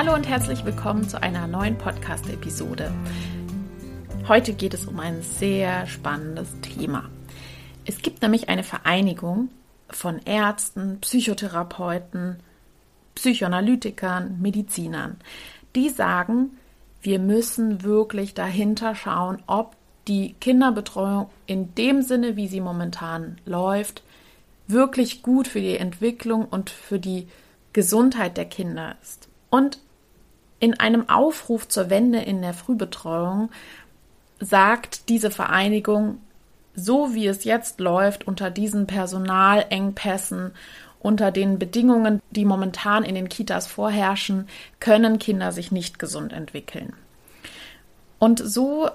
Hallo und herzlich willkommen zu einer neuen Podcast-Episode. Heute geht es um ein sehr spannendes Thema. Es gibt nämlich eine Vereinigung von Ärzten, Psychotherapeuten, Psychoanalytikern, Medizinern, die sagen, wir müssen wirklich dahinter schauen, ob die Kinderbetreuung in dem Sinne, wie sie momentan läuft, wirklich gut für die Entwicklung und für die Gesundheit der Kinder ist. Und in einem Aufruf zur Wende in der Frühbetreuung sagt diese Vereinigung, so wie es jetzt läuft, unter diesen Personalengpässen, unter den Bedingungen, die momentan in den Kitas vorherrschen, können Kinder sich nicht gesund entwickeln. Und so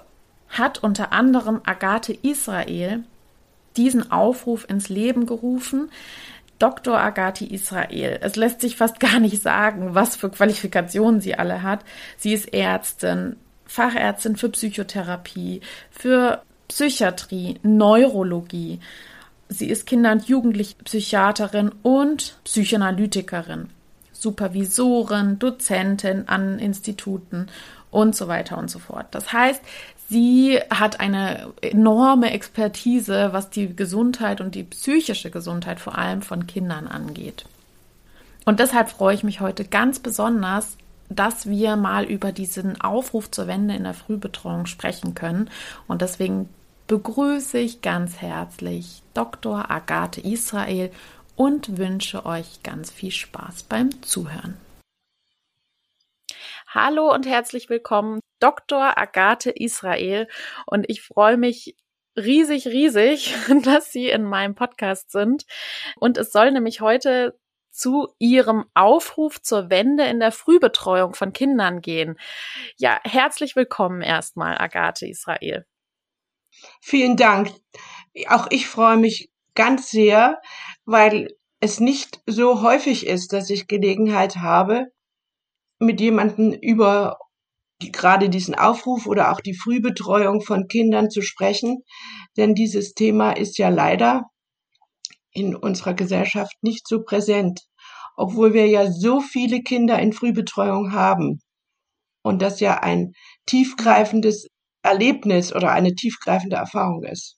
hat unter anderem Agathe Israel diesen Aufruf ins Leben gerufen, Dr. Agati Israel. Es lässt sich fast gar nicht sagen, was für Qualifikationen sie alle hat. Sie ist Ärztin, Fachärztin für Psychotherapie, für Psychiatrie, Neurologie. Sie ist Kinder- und Jugendlichpsychiaterin und Psychoanalytikerin, Supervisorin, Dozentin an Instituten und so weiter und so fort. Das heißt, Sie hat eine enorme Expertise, was die Gesundheit und die psychische Gesundheit vor allem von Kindern angeht. Und deshalb freue ich mich heute ganz besonders, dass wir mal über diesen Aufruf zur Wende in der Frühbetreuung sprechen können. Und deswegen begrüße ich ganz herzlich Dr. Agathe Israel und wünsche euch ganz viel Spaß beim Zuhören. Hallo und herzlich willkommen Dr. Agathe Israel und ich freue mich riesig, riesig, dass Sie in meinem Podcast sind. Und es soll nämlich heute zu Ihrem Aufruf zur Wende in der Frühbetreuung von Kindern gehen. Ja, herzlich willkommen erstmal, Agathe Israel. Vielen Dank. Auch ich freue mich ganz sehr, weil es nicht so häufig ist, dass ich Gelegenheit habe, mit jemandem über die, gerade diesen Aufruf oder auch die Frühbetreuung von Kindern zu sprechen. Denn dieses Thema ist ja leider in unserer Gesellschaft nicht so präsent, obwohl wir ja so viele Kinder in Frühbetreuung haben und das ja ein tiefgreifendes Erlebnis oder eine tiefgreifende Erfahrung ist.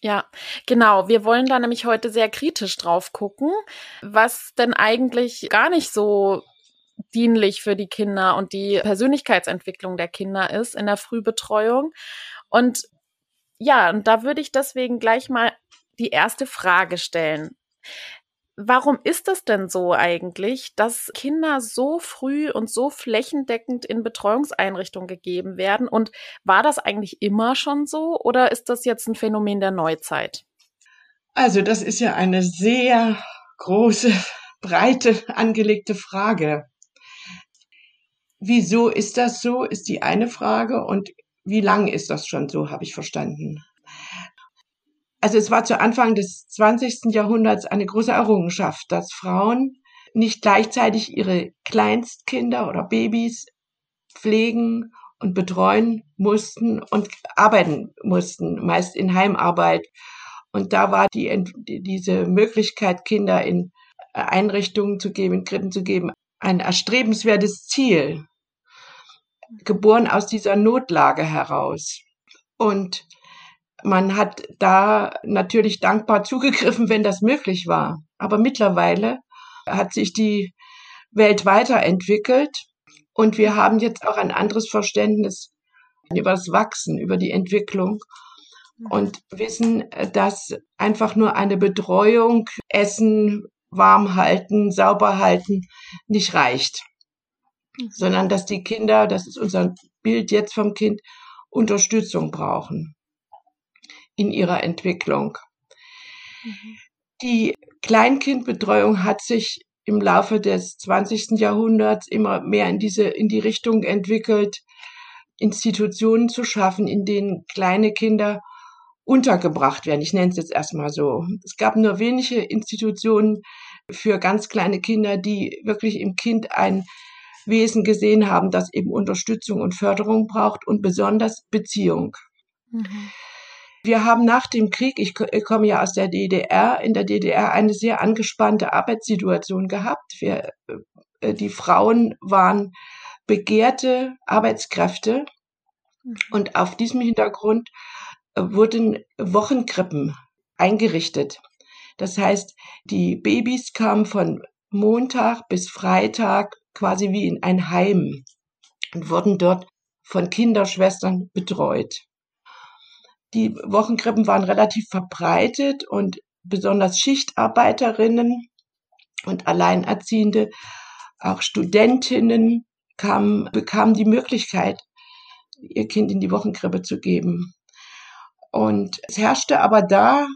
Ja, genau. Wir wollen da nämlich heute sehr kritisch drauf gucken, was denn eigentlich gar nicht so dienlich für die Kinder und die Persönlichkeitsentwicklung der Kinder ist in der Frühbetreuung. Und ja, und da würde ich deswegen gleich mal die erste Frage stellen. Warum ist es denn so eigentlich, dass Kinder so früh und so flächendeckend in Betreuungseinrichtungen gegeben werden? Und war das eigentlich immer schon so oder ist das jetzt ein Phänomen der Neuzeit? Also das ist ja eine sehr große, breite angelegte Frage. Wieso ist das so, ist die eine Frage. Und wie lang ist das schon so, habe ich verstanden. Also es war zu Anfang des 20. Jahrhunderts eine große Errungenschaft, dass Frauen nicht gleichzeitig ihre Kleinstkinder oder Babys pflegen und betreuen mussten und arbeiten mussten, meist in Heimarbeit. Und da war die, diese Möglichkeit, Kinder in Einrichtungen zu geben, in Kritten zu geben, ein erstrebenswertes Ziel geboren aus dieser Notlage heraus. Und man hat da natürlich dankbar zugegriffen, wenn das möglich war. Aber mittlerweile hat sich die Welt weiterentwickelt und wir haben jetzt auch ein anderes Verständnis über das Wachsen, über die Entwicklung und wissen, dass einfach nur eine Betreuung, Essen, warm halten, sauber halten nicht reicht sondern dass die Kinder, das ist unser Bild jetzt vom Kind, Unterstützung brauchen in ihrer Entwicklung. Mhm. Die Kleinkindbetreuung hat sich im Laufe des 20. Jahrhunderts immer mehr in diese, in die Richtung entwickelt, Institutionen zu schaffen, in denen kleine Kinder untergebracht werden. Ich nenne es jetzt erstmal so. Es gab nur wenige Institutionen für ganz kleine Kinder, die wirklich im Kind ein Wesen gesehen haben, das eben Unterstützung und Förderung braucht und besonders Beziehung. Mhm. Wir haben nach dem Krieg, ich komme ja aus der DDR, in der DDR eine sehr angespannte Arbeitssituation gehabt. Wir, äh, die Frauen waren begehrte Arbeitskräfte mhm. und auf diesem Hintergrund äh, wurden Wochenkrippen eingerichtet. Das heißt, die Babys kamen von Montag bis Freitag quasi wie in ein Heim und wurden dort von Kinderschwestern betreut. Die Wochenkrippen waren relativ verbreitet und besonders Schichtarbeiterinnen und Alleinerziehende, auch Studentinnen kamen, bekamen die Möglichkeit, ihr Kind in die Wochenkrippe zu geben. Und es herrschte aber da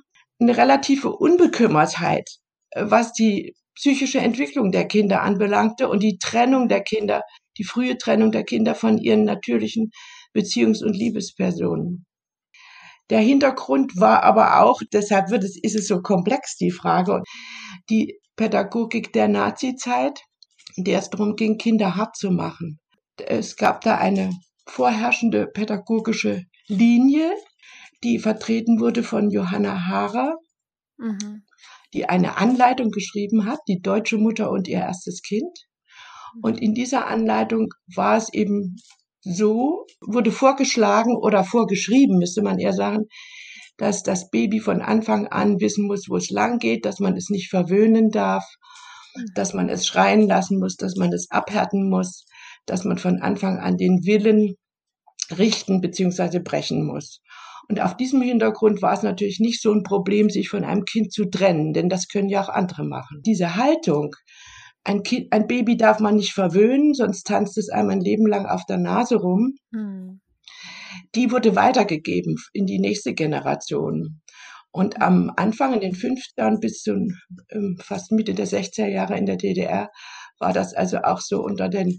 eine relative Unbekümmertheit, was die psychische Entwicklung der Kinder anbelangte und die Trennung der Kinder, die frühe Trennung der Kinder von ihren natürlichen Beziehungs- und Liebespersonen. Der Hintergrund war aber auch, deshalb wird es, ist es so komplex, die Frage, die Pädagogik der Nazizeit, in der es darum ging, Kinder hart zu machen. Es gab da eine vorherrschende pädagogische Linie, die vertreten wurde von Johanna Haarer, mhm. Die eine Anleitung geschrieben hat, die deutsche Mutter und ihr erstes Kind. Und in dieser Anleitung war es eben so, wurde vorgeschlagen oder vorgeschrieben, müsste man eher sagen, dass das Baby von Anfang an wissen muss, wo es lang geht, dass man es nicht verwöhnen darf, mhm. dass man es schreien lassen muss, dass man es abhärten muss, dass man von Anfang an den Willen richten bzw. brechen muss. Und auf diesem Hintergrund war es natürlich nicht so ein Problem, sich von einem Kind zu trennen, denn das können ja auch andere machen. Diese Haltung, ein, kind, ein Baby darf man nicht verwöhnen, sonst tanzt es einem ein Leben lang auf der Nase rum. Hm. Die wurde weitergegeben in die nächste Generation. Und am Anfang in den 50ern bis zu ähm, fast Mitte der 60er Jahre in der DDR war das also auch so unter den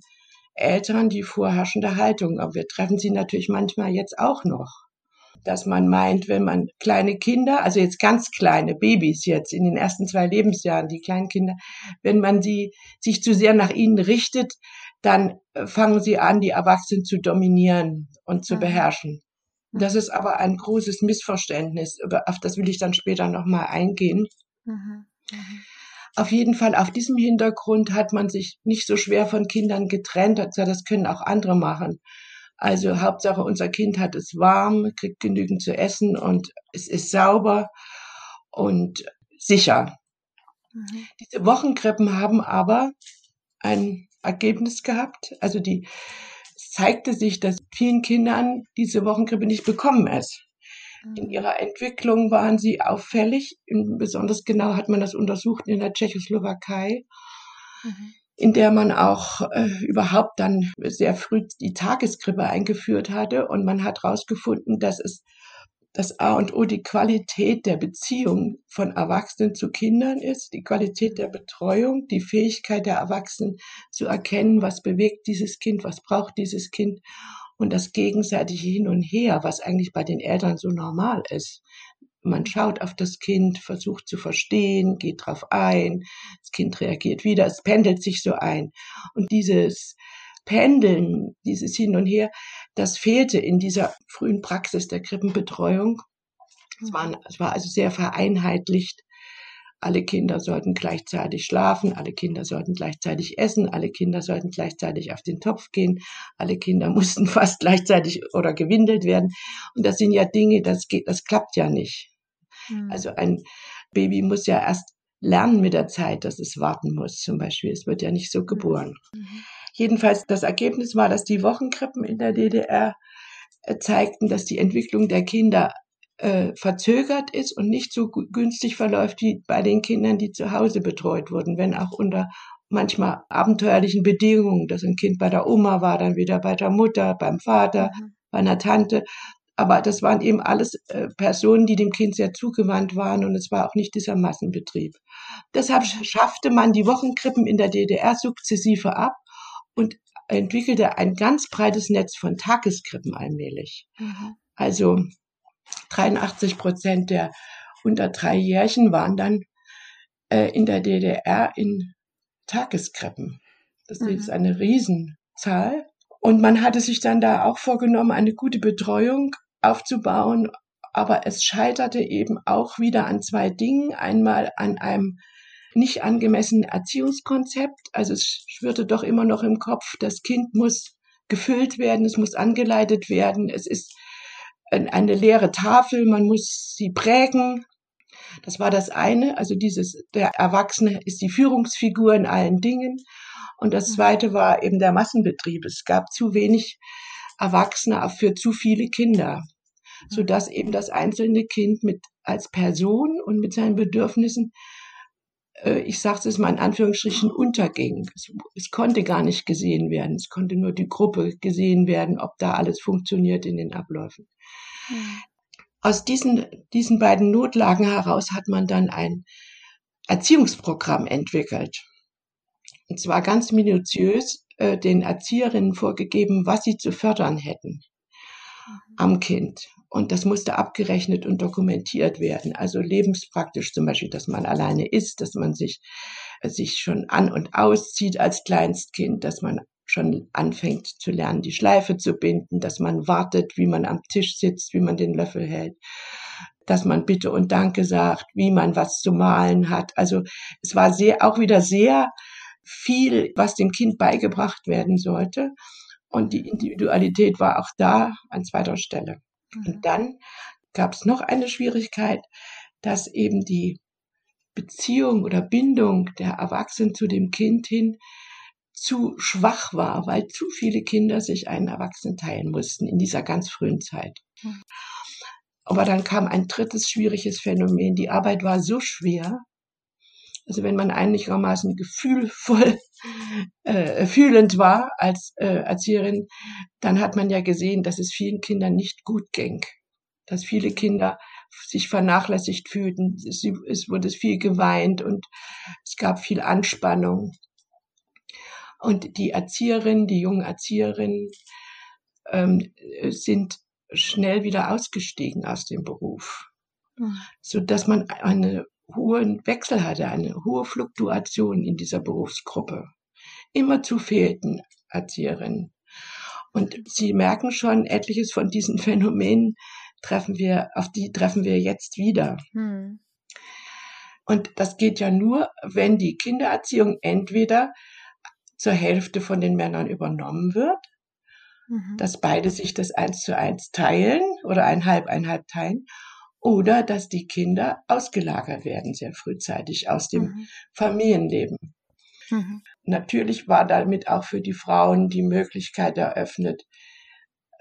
Eltern die vorherrschende Haltung. Aber wir treffen sie natürlich manchmal jetzt auch noch dass man meint, wenn man kleine Kinder, also jetzt ganz kleine Babys jetzt in den ersten zwei Lebensjahren, die kleinen Kinder, wenn man sie sich zu sehr nach ihnen richtet, dann äh, fangen sie an, die Erwachsenen zu dominieren und zu mhm. beherrschen. Das ist aber ein großes Missverständnis, auf das will ich dann später nochmal eingehen. Mhm. Mhm. Auf jeden Fall, auf diesem Hintergrund hat man sich nicht so schwer von Kindern getrennt, das können auch andere machen. Also Hauptsache, unser Kind hat es warm, kriegt genügend zu essen und es ist sauber und sicher. Mhm. Diese Wochenkrippen haben aber ein Ergebnis gehabt. Also die es zeigte sich, dass vielen Kindern diese Wochenkrippe nicht bekommen ist. In mhm. ihrer Entwicklung waren sie auffällig. Besonders genau hat man das untersucht in der Tschechoslowakei. Mhm in der man auch äh, überhaupt dann sehr früh die Tageskrippe eingeführt hatte. Und man hat herausgefunden, dass es das A und O die Qualität der Beziehung von Erwachsenen zu Kindern ist, die Qualität der Betreuung, die Fähigkeit der Erwachsenen zu erkennen, was bewegt dieses Kind, was braucht dieses Kind und das gegenseitige Hin und Her, was eigentlich bei den Eltern so normal ist. Man schaut auf das Kind, versucht zu verstehen, geht drauf ein, das Kind reagiert wieder, es pendelt sich so ein. Und dieses Pendeln, dieses Hin und Her, das fehlte in dieser frühen Praxis der Krippenbetreuung. Es war, es war also sehr vereinheitlicht. Alle Kinder sollten gleichzeitig schlafen, alle Kinder sollten gleichzeitig essen, alle Kinder sollten gleichzeitig auf den Topf gehen, alle Kinder mussten fast gleichzeitig oder gewindelt werden. Und das sind ja Dinge, das geht, das klappt ja nicht. Mhm. Also ein Baby muss ja erst lernen mit der Zeit, dass es warten muss, zum Beispiel. Es wird ja nicht so geboren. Mhm. Jedenfalls, das Ergebnis war, dass die Wochenkrippen in der DDR äh, zeigten, dass die Entwicklung der Kinder äh, verzögert ist und nicht so günstig verläuft wie bei den Kindern, die zu Hause betreut wurden, wenn auch unter manchmal abenteuerlichen Bedingungen, dass ein Kind bei der Oma war, dann wieder bei der Mutter, beim Vater, mhm. bei einer Tante. Aber das waren eben alles äh, Personen, die dem Kind sehr zugewandt waren und es war auch nicht dieser Massenbetrieb. Deshalb schaffte man die Wochenkrippen in der DDR sukzessive ab und entwickelte ein ganz breites Netz von Tageskrippen allmählich. Mhm. Also 83 Prozent der unter drei Jährchen waren dann äh, in der DDR in Tageskrippen. Das mhm. ist eine Riesenzahl. Und man hatte sich dann da auch vorgenommen, eine gute Betreuung aufzubauen. Aber es scheiterte eben auch wieder an zwei Dingen. Einmal an einem nicht angemessenen Erziehungskonzept. Also es schwirrte doch immer noch im Kopf, das Kind muss gefüllt werden, es muss angeleitet werden, es ist eine leere Tafel, man muss sie prägen. Das war das eine, also dieses, der Erwachsene ist die Führungsfigur in allen Dingen. Und das mhm. zweite war eben der Massenbetrieb. Es gab zu wenig Erwachsene für zu viele Kinder, so dass eben das einzelne Kind mit als Person und mit seinen Bedürfnissen äh, ich sage es mal in Anführungsstrichen, unterging. Es, es, konnte gar nicht gesehen werden. Es konnte nur die Gruppe gesehen werden, ob da alles funktioniert in den Abläufen. Mhm. Aus diesen, diesen beiden Notlagen heraus hat man dann ein Erziehungsprogramm entwickelt. Und zwar ganz minutiös äh, den Erzieherinnen vorgegeben, was sie zu fördern hätten mhm. am Kind. Und das musste abgerechnet und dokumentiert werden. Also lebenspraktisch zum Beispiel, dass man alleine ist, dass man sich, äh, sich schon an und auszieht als Kleinstkind, dass man schon anfängt zu lernen, die Schleife zu binden, dass man wartet, wie man am Tisch sitzt, wie man den Löffel hält, dass man Bitte und Danke sagt, wie man was zu malen hat. Also es war sehr, auch wieder sehr viel, was dem Kind beigebracht werden sollte. Und die Individualität war auch da an zweiter Stelle. Und mhm. dann gab es noch eine Schwierigkeit, dass eben die Beziehung oder Bindung der Erwachsenen zu dem Kind hin zu schwach war, weil zu viele Kinder sich einen Erwachsenen teilen mussten in dieser ganz frühen Zeit. Mhm. Aber dann kam ein drittes schwieriges Phänomen. Die Arbeit war so schwer. Also wenn man einigermaßen gefühlvoll, äh, fühlend war als äh, Erzieherin, dann hat man ja gesehen, dass es vielen Kindern nicht gut ging. Dass viele Kinder sich vernachlässigt fühlten. Es, es wurde viel geweint und es gab viel Anspannung. Und die Erzieherinnen, die jungen Erzieherinnen, ähm, sind schnell wieder ausgestiegen aus dem Beruf, mhm. so dass man einen hohen Wechsel hatte, eine hohe Fluktuation in dieser Berufsgruppe. Immer zu fehlten Erzieherinnen. Und Sie merken schon, etliches von diesen Phänomenen treffen wir, auf die treffen wir jetzt wieder. Mhm. Und das geht ja nur, wenn die Kindererziehung entweder zur Hälfte von den Männern übernommen wird, mhm. dass beide sich das eins zu eins teilen oder ein halb, ein halb teilen, oder dass die Kinder ausgelagert werden sehr frühzeitig aus dem mhm. Familienleben. Mhm. Natürlich war damit auch für die Frauen die Möglichkeit eröffnet,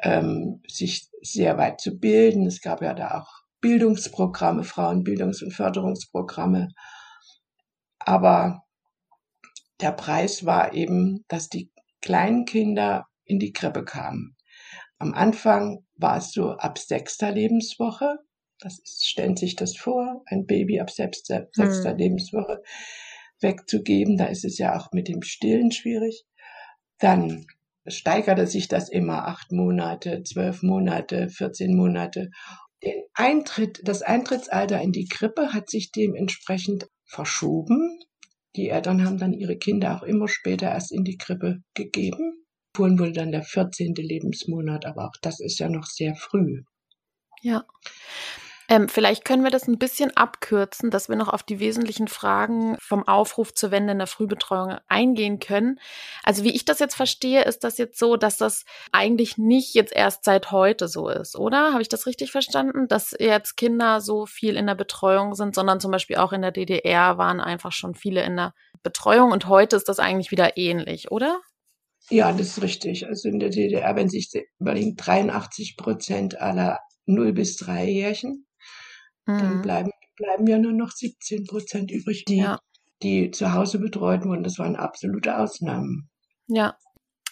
ähm, sich sehr weit zu bilden. Es gab ja da auch Bildungsprogramme, Frauenbildungs- und Förderungsprogramme. Aber der Preis war eben, dass die kleinen Kinder in die Krippe kamen. Am Anfang war es so ab sechster Lebenswoche. Das ist, stellt sich das vor, ein Baby ab sechster, sechster hm. Lebenswoche wegzugeben. Da ist es ja auch mit dem Stillen schwierig. Dann steigerte sich das immer acht Monate, zwölf Monate, 14 Monate. Den Eintritt, das Eintrittsalter in die Krippe hat sich dementsprechend verschoben. Die Eltern haben dann ihre Kinder auch immer später erst in die Krippe gegeben. Empfohlen wurde dann der 14. Lebensmonat, aber auch das ist ja noch sehr früh. Ja. Ähm, vielleicht können wir das ein bisschen abkürzen, dass wir noch auf die wesentlichen Fragen vom Aufruf zur Wende in der Frühbetreuung eingehen können. Also wie ich das jetzt verstehe, ist das jetzt so, dass das eigentlich nicht jetzt erst seit heute so ist, oder? Habe ich das richtig verstanden? Dass jetzt Kinder so viel in der Betreuung sind, sondern zum Beispiel auch in der DDR waren einfach schon viele in der Betreuung und heute ist das eigentlich wieder ähnlich, oder? Ja, das ist richtig. Also in der DDR, wenn sich überlegen, 83 Prozent aller 0 bis 3 Jährchen Mhm. Dann bleiben, bleiben ja nur noch 17 Prozent übrig, die, ja. die zu Hause betreut wurden. Das waren absolute Ausnahmen. Ja.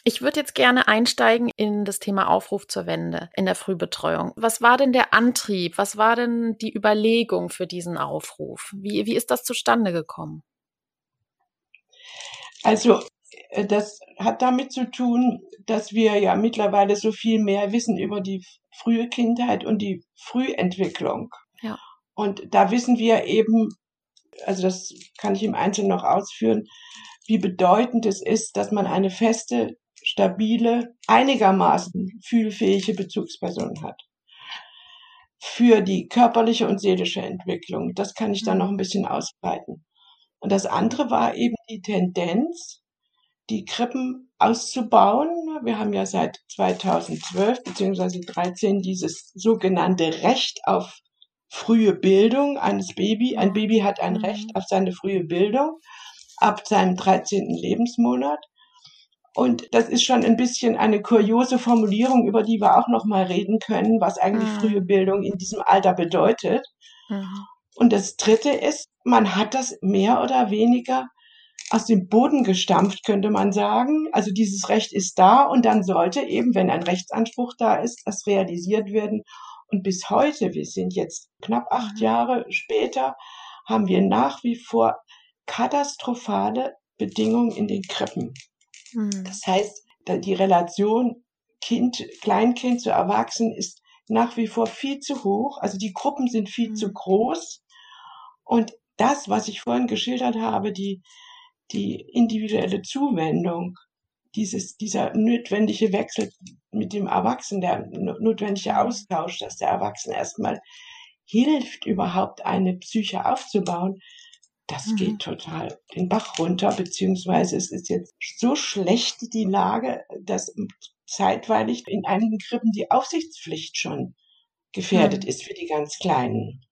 Ich würde jetzt gerne einsteigen in das Thema Aufruf zur Wende in der Frühbetreuung. Was war denn der Antrieb? Was war denn die Überlegung für diesen Aufruf? Wie, wie ist das zustande gekommen? Also äh, das hat damit zu tun, dass wir ja mittlerweile so viel mehr wissen über die frühe Kindheit und die Frühentwicklung. Ja. Und da wissen wir eben, also das kann ich im Einzelnen noch ausführen, wie bedeutend es ist, dass man eine feste, stabile, einigermaßen fühlfähige Bezugsperson hat. Für die körperliche und seelische Entwicklung. Das kann ich dann noch ein bisschen ausbreiten. Und das andere war eben die Tendenz, die Krippen auszubauen. Wir haben ja seit 2012 bzw. 2013 dieses sogenannte Recht auf frühe Bildung eines Baby. Ein Baby hat ein mhm. Recht auf seine frühe Bildung ab seinem 13. Lebensmonat. Und das ist schon ein bisschen eine kuriose Formulierung, über die wir auch noch mal reden können, was eigentlich mhm. frühe Bildung in diesem Alter bedeutet. Mhm. Und das dritte ist, man hat das mehr oder weniger aus dem Boden gestampft, könnte man sagen. Also dieses Recht ist da und dann sollte eben, wenn ein Rechtsanspruch da ist, das realisiert werden. Und bis heute, wir sind jetzt knapp acht mhm. Jahre später, haben wir nach wie vor katastrophale Bedingungen in den Krippen. Mhm. Das heißt, die Relation Kind, Kleinkind zu Erwachsenen ist nach wie vor viel zu hoch. Also die Gruppen sind viel mhm. zu groß. Und das, was ich vorhin geschildert habe, die, die individuelle Zuwendung, dieses, dieser notwendige Wechsel mit dem Erwachsenen, der notwendige Austausch, dass der Erwachsene erstmal hilft, überhaupt eine Psyche aufzubauen, das mhm. geht total den Bach runter, beziehungsweise es ist jetzt so schlecht die Lage, dass zeitweilig in einigen Krippen die Aufsichtspflicht schon gefährdet mhm. ist für die ganz Kleinen.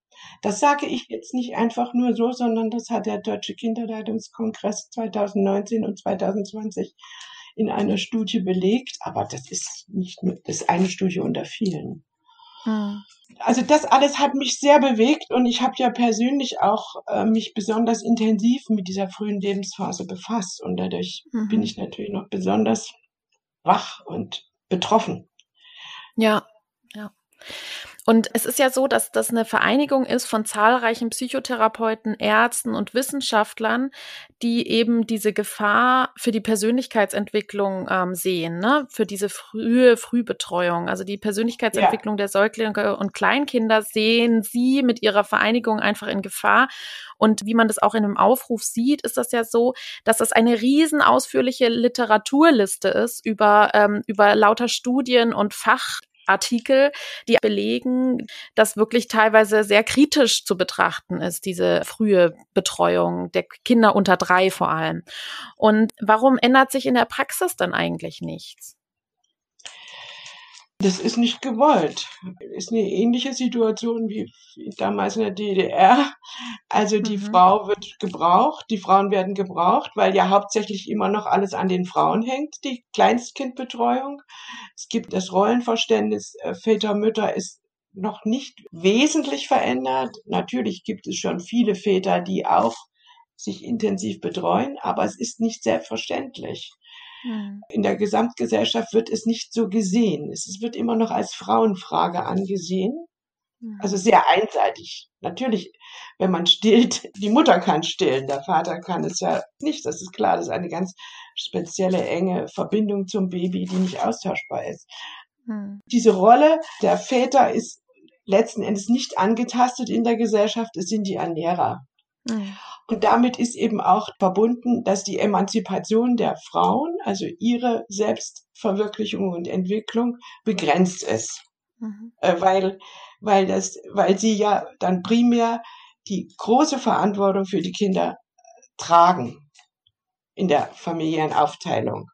Das sage ich jetzt nicht einfach nur so, sondern das hat der Deutsche Kinderleitungskongress 2019 und 2020 in einer Studie belegt. Aber das ist nicht nur, das ist eine Studie unter vielen. Hm. Also das alles hat mich sehr bewegt und ich habe ja persönlich auch äh, mich besonders intensiv mit dieser frühen Lebensphase befasst und dadurch mhm. bin ich natürlich noch besonders wach und betroffen. Ja, ja. Und es ist ja so, dass das eine Vereinigung ist von zahlreichen Psychotherapeuten, Ärzten und Wissenschaftlern, die eben diese Gefahr für die Persönlichkeitsentwicklung ähm, sehen, ne? für diese frühe Frühbetreuung. Also die Persönlichkeitsentwicklung ja. der Säuglinge und Kleinkinder sehen sie mit ihrer Vereinigung einfach in Gefahr. Und wie man das auch in einem Aufruf sieht, ist das ja so, dass das eine riesen ausführliche Literaturliste ist über, ähm, über lauter Studien und Fach Artikel, die belegen, dass wirklich teilweise sehr kritisch zu betrachten ist, diese frühe Betreuung der Kinder unter drei vor allem. Und warum ändert sich in der Praxis dann eigentlich nichts? Das ist nicht gewollt. Ist eine ähnliche Situation wie damals in der DDR. Also die mhm. Frau wird gebraucht, die Frauen werden gebraucht, weil ja hauptsächlich immer noch alles an den Frauen hängt, die Kleinstkindbetreuung. Es gibt das Rollenverständnis äh, Väter, Mütter ist noch nicht wesentlich verändert. Natürlich gibt es schon viele Väter, die auch sich intensiv betreuen, aber es ist nicht selbstverständlich. Hm. In der Gesamtgesellschaft wird es nicht so gesehen. Es wird immer noch als Frauenfrage angesehen. Hm. Also sehr einseitig. Natürlich, wenn man stillt, die Mutter kann stillen, der Vater kann es ja nicht. Das ist klar, das ist eine ganz spezielle, enge Verbindung zum Baby, die nicht austauschbar ist. Hm. Diese Rolle der Väter ist letzten Endes nicht angetastet in der Gesellschaft, es sind die Ernährer. Hm. Und damit ist eben auch verbunden, dass die Emanzipation der Frauen, also ihre Selbstverwirklichung und Entwicklung, begrenzt ist. Mhm. Äh, weil, weil das, weil sie ja dann primär die große Verantwortung für die Kinder tragen in der familiären Aufteilung.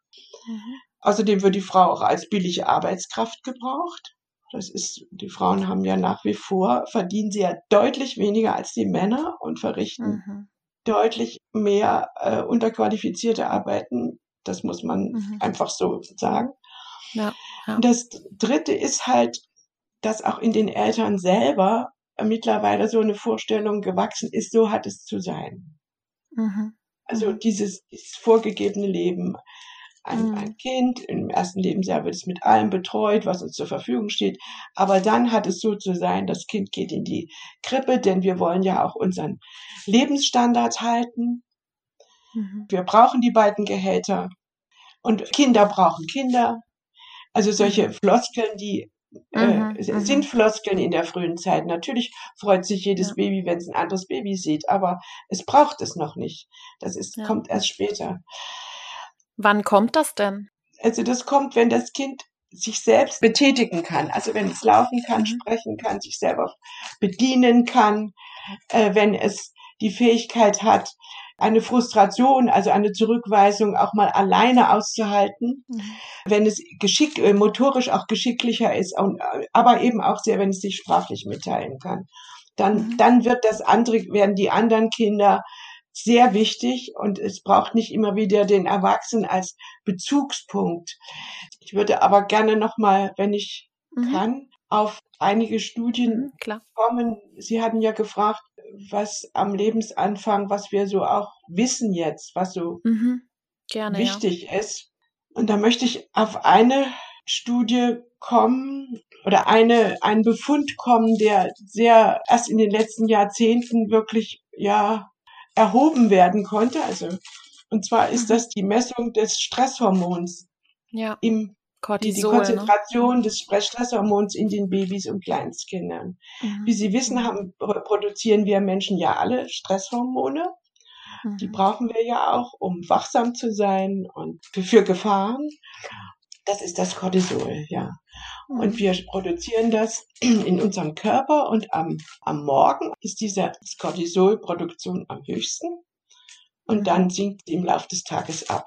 Mhm. Außerdem wird die Frau auch als billige Arbeitskraft gebraucht. Das ist, die Frauen haben ja nach wie vor, verdienen sie ja deutlich weniger als die Männer und verrichten mhm deutlich mehr äh, unterqualifizierte Arbeiten. Das muss man mhm. einfach so sagen. Ja, ja. Das Dritte ist halt, dass auch in den Eltern selber mittlerweile so eine Vorstellung gewachsen ist, so hat es zu sein. Mhm. Also mhm. dieses, dieses vorgegebene Leben ein, mhm. ein Kind. Im ersten Lebensjahr wird es mit allem betreut, was uns zur Verfügung steht. Aber dann hat es so zu sein, das Kind geht in die Krippe, denn wir wollen ja auch unseren Lebensstandard halten. Mhm. Wir brauchen die beiden Gehälter. Und Kinder brauchen Kinder. Also solche Mhm. Floskeln, die äh, Mhm, mhm. sind Floskeln in der frühen Zeit. Natürlich freut sich jedes Ja. Baby, wenn es ein anderes Baby sieht, aber es braucht es noch nicht. Das ist, Ja. kommt erst später. Wann kommt das denn? Also das kommt, wenn das Kind sich selbst betätigen kann. Also wenn es laufen kann, Mhm. sprechen kann, sich selber bedienen kann, äh, wenn es die Fähigkeit hat, eine Frustration, also eine Zurückweisung auch mal alleine auszuhalten, Mhm. wenn es geschick, äh, motorisch auch geschicklicher ist, und, äh, aber eben auch sehr, wenn es sich sprachlich mitteilen kann. Dann, Mhm. dann wird das andere, werden die anderen Kinder sehr wichtig und es braucht nicht immer wieder den Erwachsenen als Bezugspunkt. Ich würde aber gerne nochmal, wenn ich Mhm. kann, auf einige Studien Mhm, kommen. Sie hatten ja gefragt, was am Lebensanfang, was wir so auch wissen jetzt, was so Mhm. Gerne, wichtig ist. Und da möchte ich auf eine Studie kommen oder eine, einen Befund kommen, der sehr erst in den letzten Jahrzehnten wirklich, ja, erhoben werden konnte. Also, und zwar ist Mhm. das die Messung des Stresshormons ja. Im, die, die Cortisol, ne? Konzentration des Stresshormons in den Babys und Kleinstkindern. Mhm. Wie Sie wissen, haben, produzieren wir Menschen ja alle Stresshormone. Die Mhm. brauchen wir ja auch, um wachsam zu sein und für, für Gefahren. Das ist das Cortisol, ja. Und wir produzieren das in unserem Körper und am, am Morgen ist diese Cortisolproduktion am höchsten und Mhm. dann sinkt sie im Laufe des Tages ab.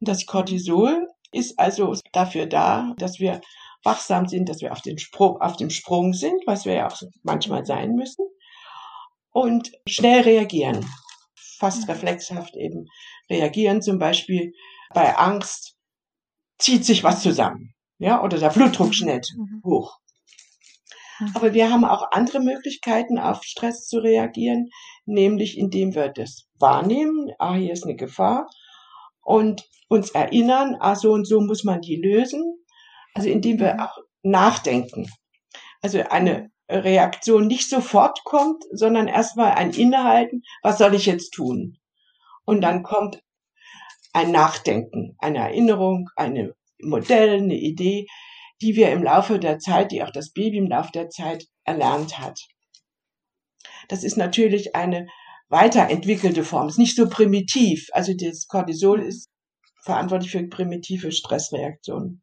Das Cortisol ist also dafür da, dass wir wachsam sind, dass wir auf, den Sprung, auf dem Sprung sind, was wir ja auch manchmal sein müssen, und schnell reagieren, fast Mhm. reflexhaft eben reagieren. Zum Beispiel bei Angst zieht sich was zusammen, ja, oder der Blutdruck schnellt Mhm. hoch. Mhm. Aber wir haben auch andere Möglichkeiten, auf Stress zu reagieren, nämlich indem wir das wahrnehmen, ah, hier ist eine Gefahr, und uns erinnern, ah, so und so muss man die lösen. Also indem wir Mhm. auch nachdenken. Also eine Reaktion nicht sofort kommt, sondern erstmal ein Innehalten, was soll ich jetzt tun? Und dann kommt ein Nachdenken, eine Erinnerung, ein Modell, eine Idee, die wir im Laufe der Zeit, die auch das Baby im Laufe der Zeit erlernt hat. Das ist natürlich eine weiterentwickelte Form, ist nicht so primitiv. Also das Cortisol ist verantwortlich für primitive Stressreaktionen.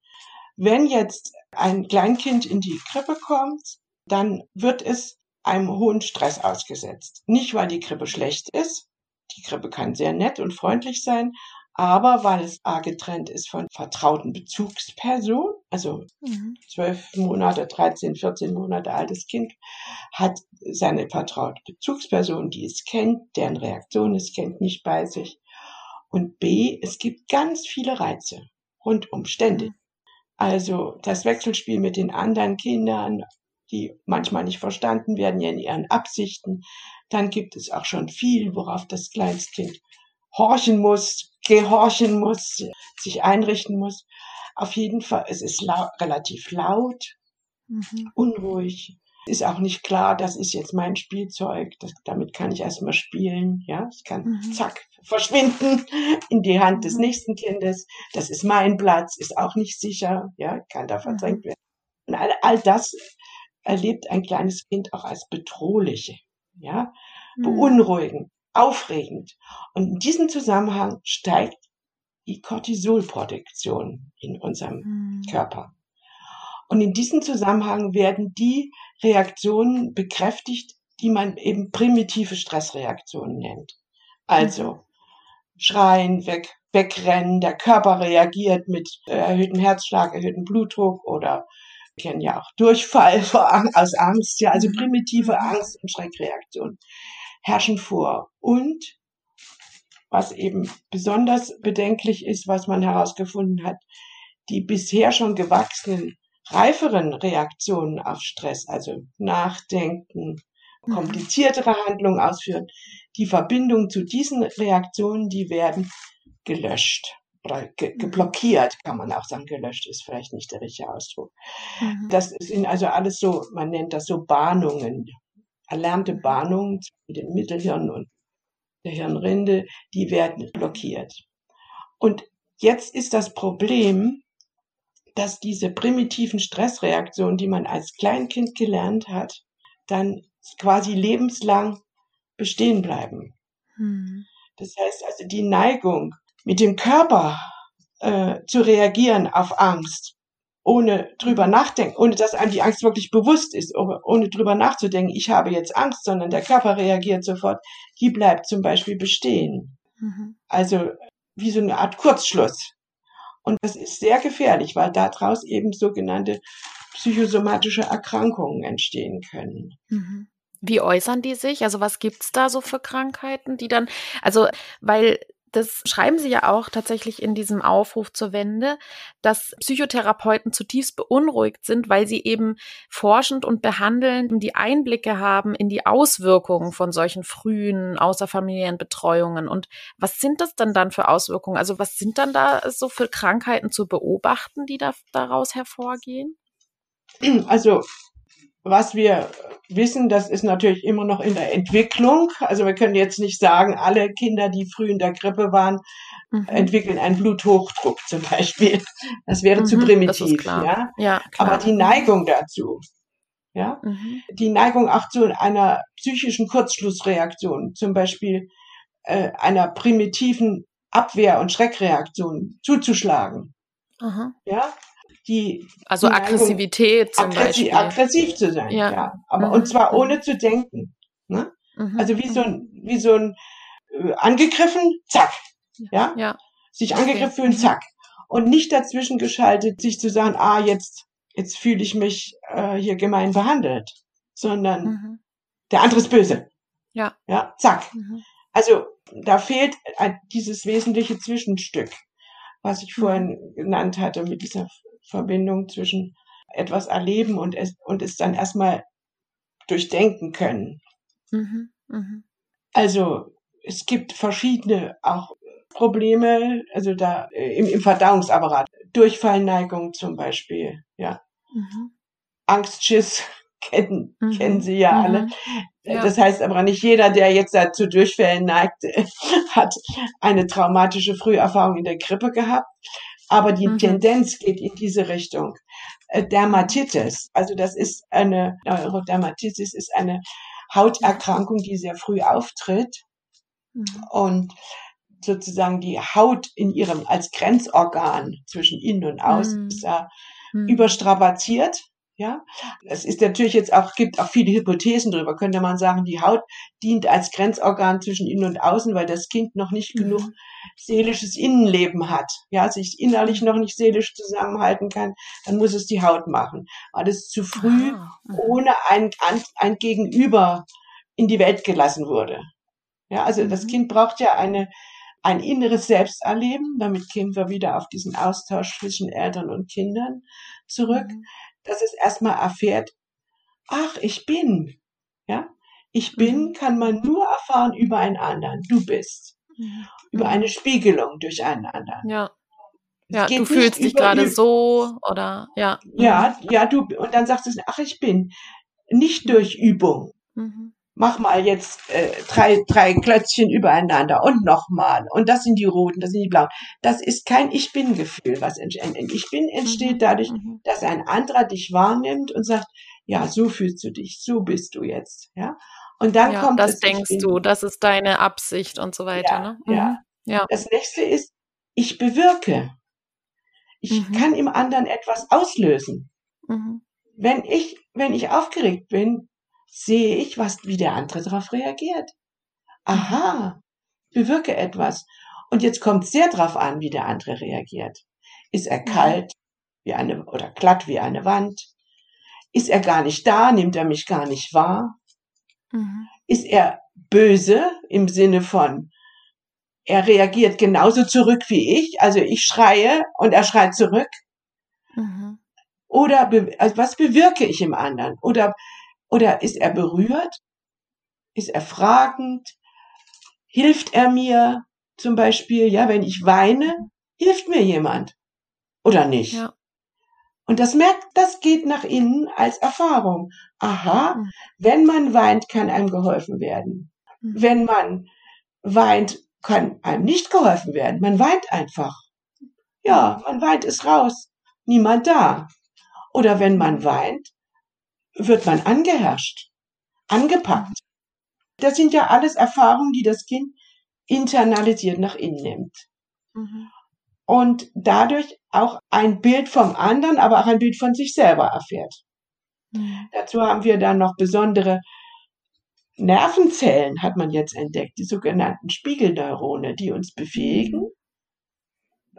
Wenn jetzt ein Kleinkind in die Krippe kommt, dann wird es einem hohen Stress ausgesetzt. Nicht, weil die Krippe schlecht ist. Die Krippe kann sehr nett und freundlich sein, aber weil es A getrennt ist von vertrauten Bezugspersonen, also Mhm. zwölf Monate, 13, 14 Monate altes Kind hat seine vertraute Bezugsperson, die es kennt, deren Reaktion es kennt, nicht bei sich. Und B, es gibt ganz viele Reize rundum ständig. Also das Wechselspiel mit den anderen Kindern, die manchmal nicht verstanden werden in ihren Absichten. Dann gibt es auch schon viel, worauf das Kleinstkind horchen muss, gehorchen muss, sich einrichten muss. Auf jeden Fall, es ist lau relativ laut, Mhm. unruhig. Ist auch nicht klar, das ist jetzt mein Spielzeug, das, damit kann ich erstmal spielen, ja, es kann Mhm. zack verschwinden in die Hand des Mhm. nächsten Kindes. Das ist mein Platz, ist auch nicht sicher, ja, kann da verdrängt werden. Und all, all das erlebt ein kleines Kind auch als bedrohliche, ja, Mhm. beunruhigend, aufregend. Und in diesem Zusammenhang steigt die Cortisolproduktion in unserem Mhm. Körper. Und in diesem Zusammenhang werden die Reaktionen bekräftigt, die man eben primitive Stressreaktionen nennt. Also schreien, weg, wegrennen, der Körper reagiert mit äh, erhöhtem Herzschlag, erhöhtem Blutdruck oder wir kennen ja auch Durchfall aus Angst, ja, also Mhm. primitive Mhm. Angst und Schreckreaktionen herrschen vor. Und was eben besonders bedenklich ist, was man herausgefunden hat, die bisher schon gewachsenen, reiferen Reaktionen auf Stress, also Nachdenken, Mhm. kompliziertere Handlungen ausführen, die Verbindung zu diesen Reaktionen, die werden gelöscht oder ge Mhm. geblockiert, kann man auch sagen. Gelöscht ist vielleicht nicht der richtige Ausdruck. Mhm. Das sind also alles so, man nennt das so Bahnungen, erlernte. Bahnungen zwischen dem Mittelhirn und der Hirnrinde, die werden blockiert. Und Jetzt ist das Problem, dass diese primitiven Stressreaktionen, die man als Kleinkind gelernt hat, dann quasi lebenslang bestehen bleiben. Hm. Das heißt also die Neigung, mit dem Körper äh, zu reagieren auf Angst, ohne drüber nachdenken, ohne dass einem die Angst wirklich bewusst ist, ohne drüber nachzudenken, ich habe jetzt Angst, sondern der Körper reagiert sofort, die bleibt zum Beispiel bestehen. Mhm. Also wie so eine Art Kurzschluss. Und das ist sehr gefährlich, weil daraus eben sogenannte psychosomatische Erkrankungen entstehen können. Mhm. Wie äußern die sich? Also was gibt's da so für Krankheiten, die dann, also weil das schreiben Sie ja auch tatsächlich in diesem Aufruf zur Wende, dass Psychotherapeuten zutiefst beunruhigt sind, weil sie eben forschend und behandelnd die Einblicke haben in die Auswirkungen von solchen frühen außerfamiliären Betreuungen. Und was sind das dann dann für Auswirkungen? Also was sind dann da so für Krankheiten zu beobachten, die da daraus hervorgehen? Also was wir wissen, das ist natürlich immer noch in der Entwicklung. Also wir können jetzt nicht sagen, alle Kinder, die früh in der Grippe waren, mhm. entwickeln einen Bluthochdruck zum Beispiel. Das wäre mhm, zu primitiv. Ja? ja Aber die Neigung dazu, ja, mhm. die Neigung auch zu einer psychischen Kurzschlussreaktion, zum Beispiel äh, einer primitiven Abwehr- und Schreckreaktion zuzuschlagen. Ja, die also Aggressivität zum aggressiv, Beispiel. aggressiv zu sein, ja. ja. Aber mhm. und zwar mhm. ohne zu denken. Ne? Mhm. Also wie so ein wie so ein äh, angegriffen, zack, ja, ja. sich okay. angegriffen fühlen, mhm. zack, und nicht dazwischen geschaltet, sich zu sagen, ah jetzt jetzt fühle ich mich äh, hier gemein behandelt, sondern mhm. der andere ist böse. Ja. Ja, zack. Mhm. Also da fehlt dieses wesentliche Zwischenstück, was ich vorhin genannt hatte mit dieser Verbindung zwischen etwas erleben und es, und es dann erstmal durchdenken können. Mhm, mh. Also es gibt verschiedene auch Probleme, also da äh, im, im Verdauungsapparat, Durchfallneigung zum Beispiel, ja. Mhm. Angstschiss kennen, mhm. kennen Sie ja alle. Mhm. Ja. Das heißt aber nicht jeder, der jetzt dazu Durchfällen neigt, hat eine traumatische Früherfahrung in der Grippe gehabt aber die mhm. Tendenz geht in diese Richtung. Äh, Dermatitis, also das ist eine Neurodermatitis ist eine Hauterkrankung, die sehr früh auftritt mhm. und sozusagen die Haut in ihrem als Grenzorgan zwischen innen und außen mhm. ist da mhm. überstrapaziert ja, es ist natürlich jetzt auch, gibt auch viele Hypothesen darüber. Könnte man sagen, die Haut dient als Grenzorgan zwischen innen und außen, weil das Kind noch nicht mhm. genug seelisches Innenleben hat. Ja, sich innerlich noch nicht seelisch zusammenhalten kann, dann muss es die Haut machen. Weil es zu früh ah, mhm. ohne ein, ein Gegenüber in die Welt gelassen wurde. Ja, also mhm. das Kind braucht ja eine, ein inneres Selbsterleben. Damit kämen wir wieder auf diesen Austausch zwischen Eltern und Kindern zurück. Mhm dass es erstmal erfährt, ach, ich bin. Ja, ich bin mhm. kann man nur erfahren über einen anderen. Du bist. Mhm. Über eine Spiegelung durch einen anderen. Ja. Ja, du fühlst dich gerade so oder ja. Ja, ja, du und dann sagst du, ach, ich bin nicht mhm. durch Übung. Mhm mach mal jetzt äh, drei, drei Klötzchen übereinander und nochmal. Und das sind die roten, das sind die blauen. Das ist kein Ich bin-Gefühl, was entsteht. Ich bin entsteht mhm, dadurch, mhm. dass ein anderer dich wahrnimmt und sagt, ja, so fühlst du dich, so bist du jetzt. Ja. Und dann ja, kommt das es, denkst du, das ist deine Absicht und so weiter. Ja, ne? mhm. ja. ja. Das nächste ist, ich bewirke. Ich mhm. kann im anderen etwas auslösen. Mhm. Wenn ich, wenn ich aufgeregt bin, sehe ich, was, wie der andere darauf reagiert. Aha, bewirke etwas. Und jetzt kommt sehr darauf an, wie der andere reagiert. Ist er mhm. kalt wie eine, oder glatt wie eine Wand? Ist er gar nicht da? Nimmt er mich gar nicht wahr? Mhm. Ist er böse im Sinne von, er reagiert genauso zurück wie ich, also ich schreie und er schreit zurück? Mhm. Oder also was bewirke ich im anderen? Oder oder ist er berührt? Ist er fragend? Hilft er mir zum Beispiel, ja, wenn ich weine, hilft mir jemand? Oder nicht? Ja. Und das merkt, das geht nach innen als Erfahrung. Aha, mhm. wenn man weint, kann einem geholfen werden. Mhm. Wenn man weint, kann einem nicht geholfen werden. Man weint einfach. Ja, man weint es raus. Niemand da. Oder wenn man weint, wird man angeherrscht, angepackt. Das sind ja alles Erfahrungen, die das Kind internalisiert nach innen nimmt. Mhm. Und dadurch auch ein Bild vom anderen, aber auch ein Bild von sich selber erfährt. Mhm. Dazu haben wir dann noch besondere Nervenzellen, hat man jetzt entdeckt, die sogenannten Spiegelneurone, die uns befähigen,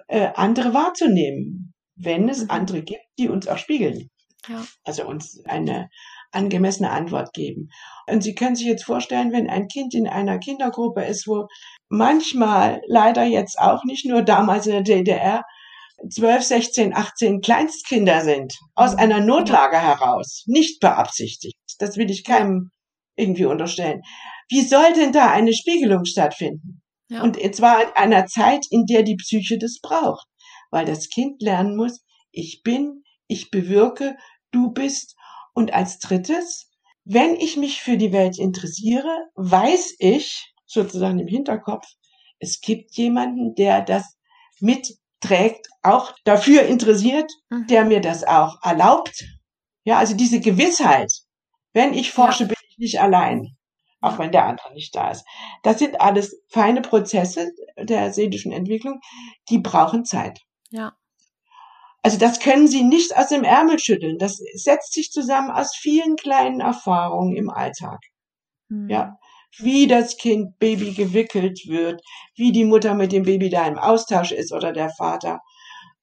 äh, andere wahrzunehmen, wenn es mhm. andere gibt, die uns auch spiegeln. Ja. Also uns eine angemessene Antwort geben. Und Sie können sich jetzt vorstellen, wenn ein Kind in einer Kindergruppe ist, wo manchmal leider jetzt auch nicht nur damals in der DDR 12, 16, 18 Kleinstkinder sind, aus mhm. einer Notlage heraus, nicht beabsichtigt. Das will ich keinem irgendwie unterstellen. Wie soll denn da eine Spiegelung stattfinden? Ja. Und zwar in einer Zeit, in der die Psyche das braucht, weil das Kind lernen muss, ich bin, ich bewirke, du bist. Und als drittes, wenn ich mich für die Welt interessiere, weiß ich sozusagen im Hinterkopf, es gibt jemanden, der das mitträgt, auch dafür interessiert, mhm. der mir das auch erlaubt. Ja, also diese Gewissheit, wenn ich forsche, ja. bin ich nicht allein auch wenn der andere nicht da ist. Das sind alles feine Prozesse der seelischen Entwicklung, die brauchen Zeit. Ja. Also das können Sie nicht aus dem Ärmel schütteln. Das setzt sich zusammen aus vielen kleinen Erfahrungen im Alltag. Mhm. Ja. Wie das Kind Baby gewickelt wird, wie die Mutter mit dem Baby da im Austausch ist oder der Vater.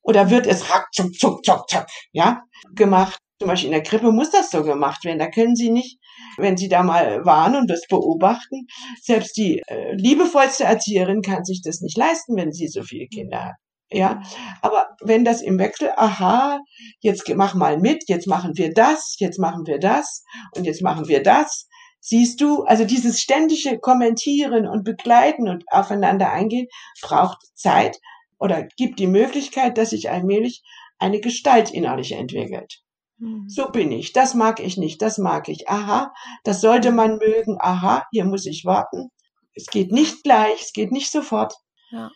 Oder wird es rack, zuck, zuck, zuck, zuck, ja, gemacht. Zum Beispiel in der Krippe muss das so gemacht werden. Da können Sie nicht, wenn Sie da mal waren und das beobachten, selbst die äh, liebevollste Erzieherin kann sich das nicht leisten, wenn sie so viele Kinder hat. Ja, aber wenn das im Wechsel, aha, jetzt mach mal mit, jetzt machen wir das, jetzt machen wir das und jetzt machen wir das. Siehst du, also dieses ständige Kommentieren und Begleiten und aufeinander eingehen braucht Zeit oder gibt die Möglichkeit, dass sich allmählich eine Gestalt innerlich entwickelt. Mhm. So bin ich. Das mag ich nicht. Das mag ich. Aha, das sollte man mögen. Aha, hier muss ich warten. Es geht nicht gleich. Es geht nicht sofort. Ja.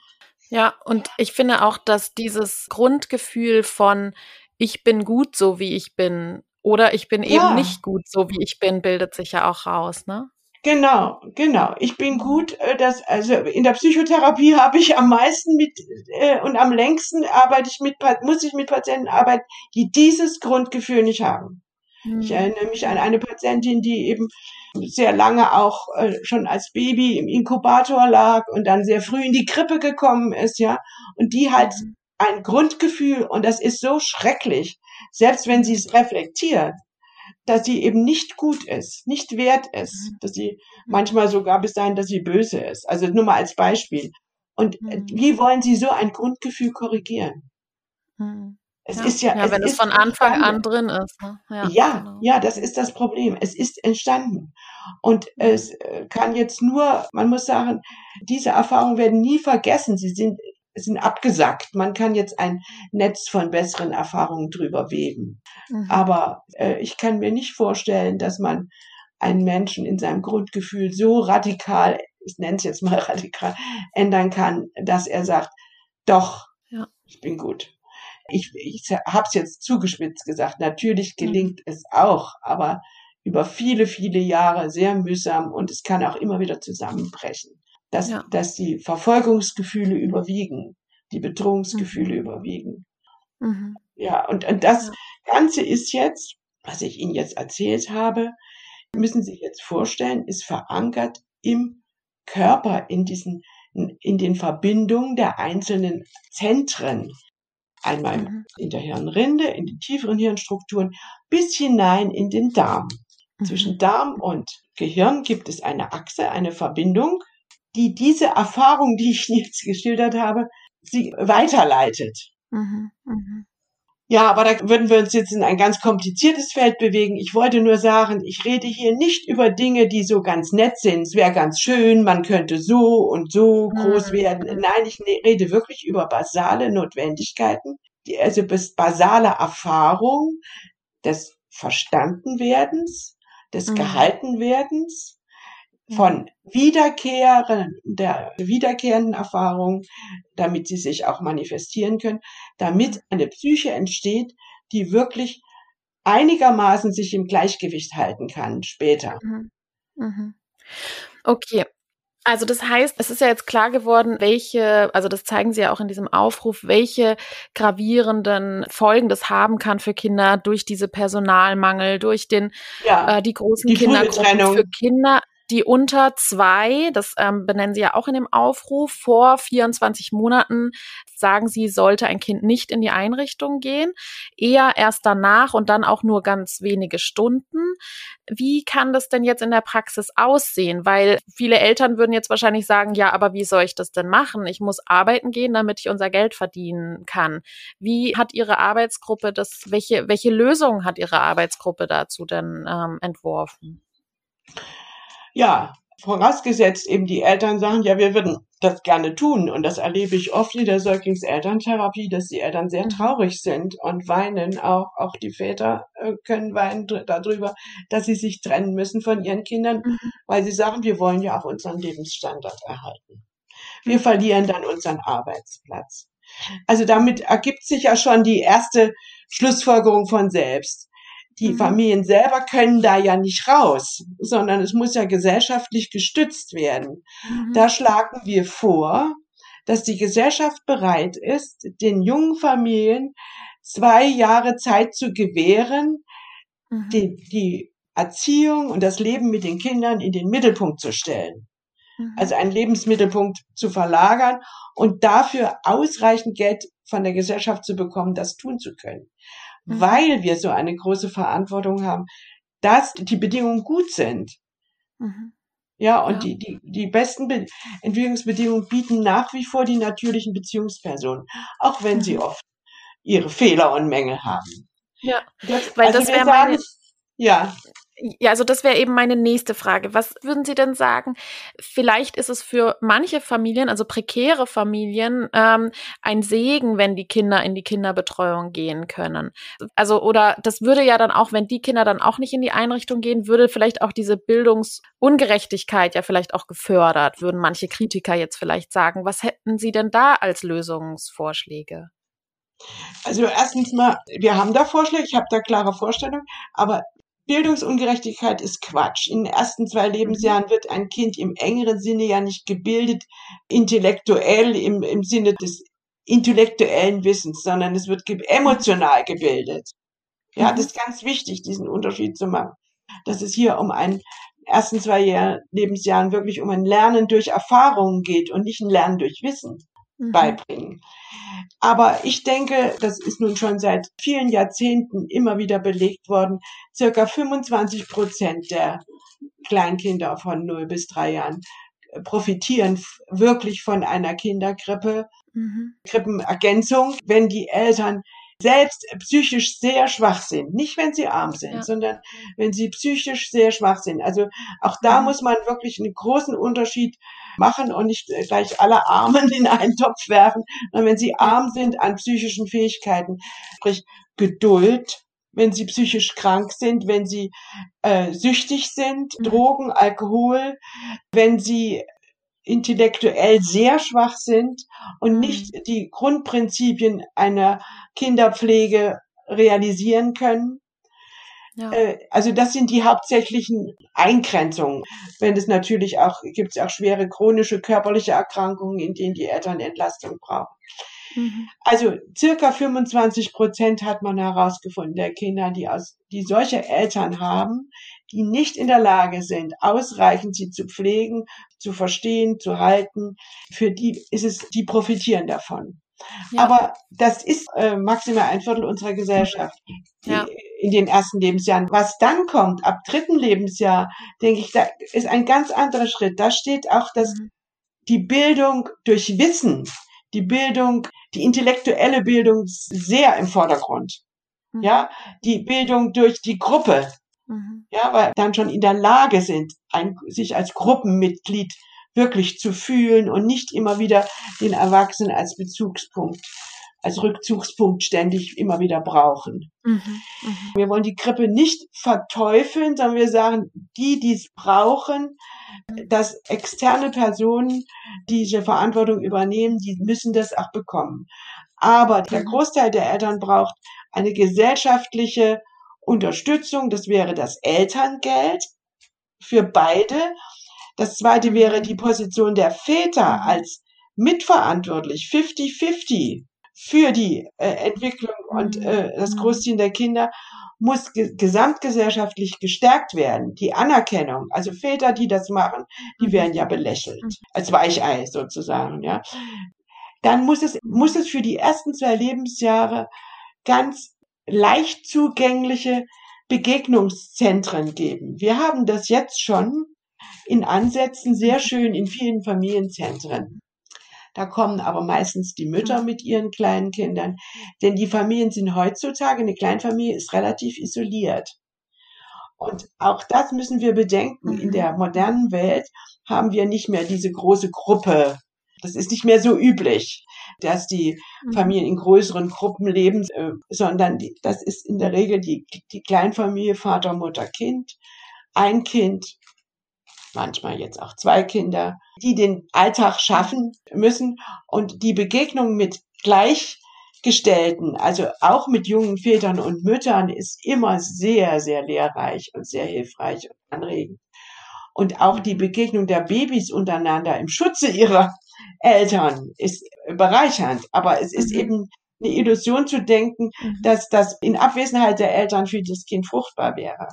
Ja, und ich finde auch, dass dieses Grundgefühl von ich bin gut so wie ich bin oder ich bin ja. eben nicht gut so wie ich bin, bildet sich ja auch raus, ne? Genau, genau. Ich bin gut, äh, das, also in der Psychotherapie habe ich am meisten mit äh, und am längsten arbeite ich mit, muss ich mit Patienten arbeiten, die dieses Grundgefühl nicht haben. Mhm. Ich erinnere mich an eine Patientin, die eben sehr lange auch äh, schon als Baby im Inkubator lag und dann sehr früh in die Krippe gekommen ist, ja, und die halt mhm. ein Grundgefühl und das ist so schrecklich, selbst wenn sie es reflektiert, dass sie eben nicht gut ist, nicht wert ist, mhm. dass sie manchmal sogar bis dahin, dass sie böse ist. Also nur mal als Beispiel. Und äh, mhm. wie wollen Sie so ein Grundgefühl korrigieren? Mhm. Es ja, ist ja, ja es wenn es von Anfang entstanden. an drin ist. Ne? Ja, ja, genau. ja, das ist das Problem. Es ist entstanden. Und mhm. es äh, kann jetzt nur, man muss sagen, diese Erfahrungen werden nie vergessen. Sie sind sind abgesackt. Man kann jetzt ein Netz von besseren Erfahrungen drüber weben. Mhm. Aber äh, ich kann mir nicht vorstellen, dass man einen Menschen in seinem Grundgefühl so radikal, ich nenne es jetzt mal radikal, ändern kann, dass er sagt, doch, ja. ich bin gut. Ich, ich habe es jetzt zugespitzt gesagt, natürlich mhm. gelingt es auch, aber über viele, viele Jahre sehr mühsam und es kann auch immer wieder zusammenbrechen dass, ja. dass die Verfolgungsgefühle überwiegen, die Bedrohungsgefühle mhm. überwiegen. Mhm. Ja, und, und das ja. Ganze ist jetzt, was ich Ihnen jetzt erzählt habe, müssen Sie sich jetzt vorstellen, ist verankert im Körper, in diesen, in den Verbindungen der einzelnen Zentren. Einmal mhm. in der Hirnrinde, in den tieferen Hirnstrukturen, bis hinein in den Darm. Mhm. Zwischen Darm und Gehirn gibt es eine Achse, eine Verbindung, die diese Erfahrung, die ich jetzt geschildert habe, sie weiterleitet. Mhm, mh. Ja, aber da würden wir uns jetzt in ein ganz kompliziertes Feld bewegen. Ich wollte nur sagen, ich rede hier nicht über Dinge, die so ganz nett sind. Es wäre ganz schön, man könnte so und so groß mhm. werden. Nein, ich ne-, rede wirklich über basale Notwendigkeiten, die, also basale Erfahrung des Verstandenwerdens, des mhm. Gehaltenwerdens, von wiederkehrenden, der wiederkehrenden Erfahrung, damit sie sich auch manifestieren können, damit eine Psyche entsteht, die wirklich einigermaßen sich im Gleichgewicht halten kann später. Mhm. Mhm. Okay, also das heißt, es ist ja jetzt klar geworden, welche, also das zeigen Sie ja auch in diesem Aufruf, welche gravierenden Folgen das haben kann für Kinder durch diese Personalmangel, durch den ja, äh, die großen die Kindergruppen für Kinder die unter zwei, das ähm, benennen Sie ja auch in dem Aufruf, vor 24 Monaten sagen Sie, sollte ein Kind nicht in die Einrichtung gehen, eher erst danach und dann auch nur ganz wenige Stunden. Wie kann das denn jetzt in der Praxis aussehen? Weil viele Eltern würden jetzt wahrscheinlich sagen, ja, aber wie soll ich das denn machen? Ich muss arbeiten gehen, damit ich unser Geld verdienen kann. Wie hat Ihre Arbeitsgruppe das, welche, welche Lösung hat Ihre Arbeitsgruppe dazu denn ähm, entworfen? Ja, vorausgesetzt eben die Eltern sagen, ja, wir würden das gerne tun. Und das erlebe ich oft in der Säuglingselterntherapie, dass die Eltern sehr mhm. traurig sind und weinen. Auch, auch die Väter äh, können weinen darüber, dass sie sich trennen müssen von ihren Kindern, mhm. weil sie sagen, wir wollen ja auch unseren Lebensstandard erhalten. Wir verlieren dann unseren Arbeitsplatz. Also damit ergibt sich ja schon die erste Schlussfolgerung von selbst die mhm. Familien selber können da ja nicht raus, sondern es muss ja gesellschaftlich gestützt werden. Mhm. Da schlagen wir vor, dass die Gesellschaft bereit ist, den jungen Familien zwei Jahre Zeit zu gewähren, mhm. die, die Erziehung und das Leben mit den Kindern in den Mittelpunkt zu stellen. Mhm. Also einen Lebensmittelpunkt zu verlagern und dafür ausreichend Geld von der Gesellschaft zu bekommen, das tun zu können. Mhm. weil wir so eine große Verantwortung haben, dass die Bedingungen gut sind. Mhm. Ja, und ja. Die, die, die besten Be Entwicklungsbedingungen bieten nach wie vor die natürlichen Beziehungspersonen, auch wenn mhm. sie oft ihre Fehler und Mängel haben. Ja, das, weil also das wäre meine, ja. Ja, also das wäre eben meine nächste Frage. Was würden Sie denn sagen? Vielleicht ist es für manche Familien, also prekäre Familien, ähm, ein Segen, wenn die Kinder in die Kinderbetreuung gehen können. Also oder das würde ja dann auch, wenn die Kinder dann auch nicht in die Einrichtung gehen, würde vielleicht auch diese Bildungsungerechtigkeit ja vielleicht auch gefördert. Würden manche Kritiker jetzt vielleicht sagen. Was hätten Sie denn da als Lösungsvorschläge? Also erstens mal, wir haben da Vorschläge, ich habe da klare Vorstellungen, aber Bildungsungerechtigkeit ist Quatsch. In den ersten zwei Lebensjahren mhm. wird ein Kind im engeren Sinne ja nicht gebildet, intellektuell im, im Sinne des intellektuellen Wissens, sondern es wird emotional gebildet. Ja, mhm. das ist ganz wichtig, diesen Unterschied zu machen. Dass es hier um einen ersten zwei Jahr, Lebensjahren wirklich um ein Lernen durch Erfahrungen geht und nicht ein Lernen durch Wissen mhm. beibringen. Aber ich denke, das ist nun schon seit vielen Jahrzehnten immer wieder belegt worden, circa 25 Prozent der Kleinkinder von 0 bis 3 Jahren äh, profitieren wirklich von einer Kindergrippe, mhm. Krippenergänzung, wenn die Eltern selbst psychisch sehr schwach sind. Nicht, wenn sie arm sind, ja. sondern wenn sie psychisch sehr schwach sind. Also auch da mhm. muss man wirklich einen großen Unterschied machen und nicht gleich alle Armen in einen Topf werfen, sondern wenn sie arm sind an psychischen Fähigkeiten, sprich Geduld, wenn sie psychisch krank sind, wenn sie äh, süchtig sind, mhm. Drogen, Alkohol, wenn sie intellektuell sehr schwach sind und mhm. nicht die Grundprinzipien einer Kinderpflege realisieren können. Ja. Äh, also das sind die hauptsächlichen Eingrenzungen. Wenn es natürlich auch, gibt es auch schwere chronische körperliche Erkrankungen, in denen die Eltern Entlastung brauchen. Mhm. Also circa 25 Prozent hat man herausgefunden der Kinder, die aus, die solche Eltern haben, die nicht in der Lage sind, ausreichend sie zu pflegen, zu verstehen, zu halten. Für die ist es, die profitieren davon. Ja. Aber das ist äh, maximal ein Viertel unserer Gesellschaft die, ja. In den ersten Lebensjahren. Was dann kommt, ab dritten Lebensjahr, denke ich, da ist ein ganz anderer Schritt. Da steht auch, dass die Bildung durch Wissen, die Bildung, die intellektuelle Bildung sehr im Vordergrund. Mhm. Ja, die Bildung durch die Gruppe. Mhm. Ja, weil dann schon in der Lage sind, ein, sich als Gruppenmitglied wirklich zu fühlen und nicht immer wieder den Erwachsenen als Bezugspunkt als Rückzugspunkt ständig immer wieder brauchen. Mhm, mh. Wir wollen die Krippe nicht verteufeln, sondern wir sagen, die, die es brauchen, dass externe Personen diese Verantwortung übernehmen, die müssen das auch bekommen. Aber der mhm. Großteil der Eltern braucht eine gesellschaftliche Unterstützung. Das wäre das Elterngeld für beide. Das zweite wäre die Position der Väter mhm. als mitverantwortlich, 50-50 für die äh, Entwicklung und mhm. äh, das Großziehen der Kinder muss ge gesamtgesellschaftlich gestärkt werden. Die Anerkennung, also Väter, die das machen, die mhm. werden ja belächelt, mhm. als Weichei sozusagen, ja. Dann muss es, muss es für die ersten zwei Lebensjahre ganz leicht zugängliche Begegnungszentren geben. Wir haben das jetzt schon in Ansätzen sehr schön in vielen Familienzentren. Da kommen aber meistens die Mütter mit ihren kleinen Kindern, denn die Familien sind heutzutage, eine Kleinfamilie ist relativ isoliert. Und auch das müssen wir bedenken. In mhm. der modernen Welt haben wir nicht mehr diese große Gruppe. Das ist nicht mehr so üblich, dass die mhm. Familien in größeren Gruppen leben, äh, sondern das ist in der Regel die, die Kleinfamilie Vater, Mutter, Kind, ein Kind manchmal jetzt auch zwei Kinder, die den Alltag schaffen müssen und die Begegnung mit Gleichgestellten, also auch mit jungen Vätern und Müttern, ist immer sehr, sehr lehrreich und sehr hilfreich und anregend. Und auch die Begegnung der Babys untereinander im Schutze ihrer Eltern ist bereichernd. Aber es ist mhm. eben eine Illusion zu denken, mhm. dass das in Abwesenheit der Eltern für das Kind fruchtbar wäre.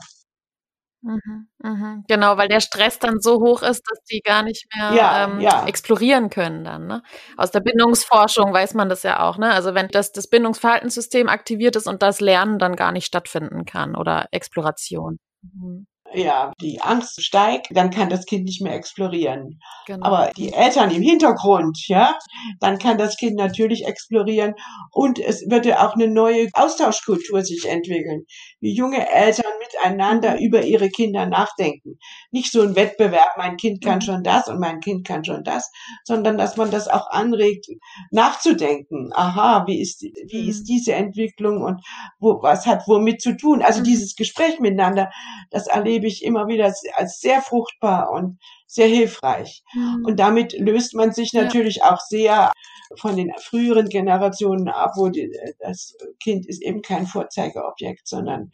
Mhm, mhm. Genau, weil der Stress dann so hoch ist, dass die gar nicht mehr ja, ähm, ja. explorieren können dann. Ne? Aus der Bindungsforschung weiß man das ja auch. Ne? Also wenn das, das Bindungsverhaltenssystem aktiviert ist und das Lernen dann gar nicht stattfinden kann oder Exploration. Mhm ja, die Angst steigt, dann kann das Kind nicht mehr explorieren. Genau. Aber die Eltern im Hintergrund, ja, dann kann das Kind natürlich explorieren und es wird ja auch eine neue Austauschkultur sich entwickeln, wie junge Eltern miteinander mhm. über ihre Kinder nachdenken. Nicht so ein Wettbewerb, mein Kind kann mhm. schon das und mein Kind kann schon das, sondern dass man das auch anregt, nachzudenken. Aha, wie ist, wie mhm. ist diese Entwicklung und wo, was hat womit zu tun? Also mhm. dieses Gespräch miteinander, das erlebe ich immer wieder als sehr fruchtbar und sehr hilfreich. Mhm. Und damit löst man sich natürlich ja. auch sehr von den früheren Generationen ab, wo die, das Kind ist eben kein Vorzeigeobjekt, sondern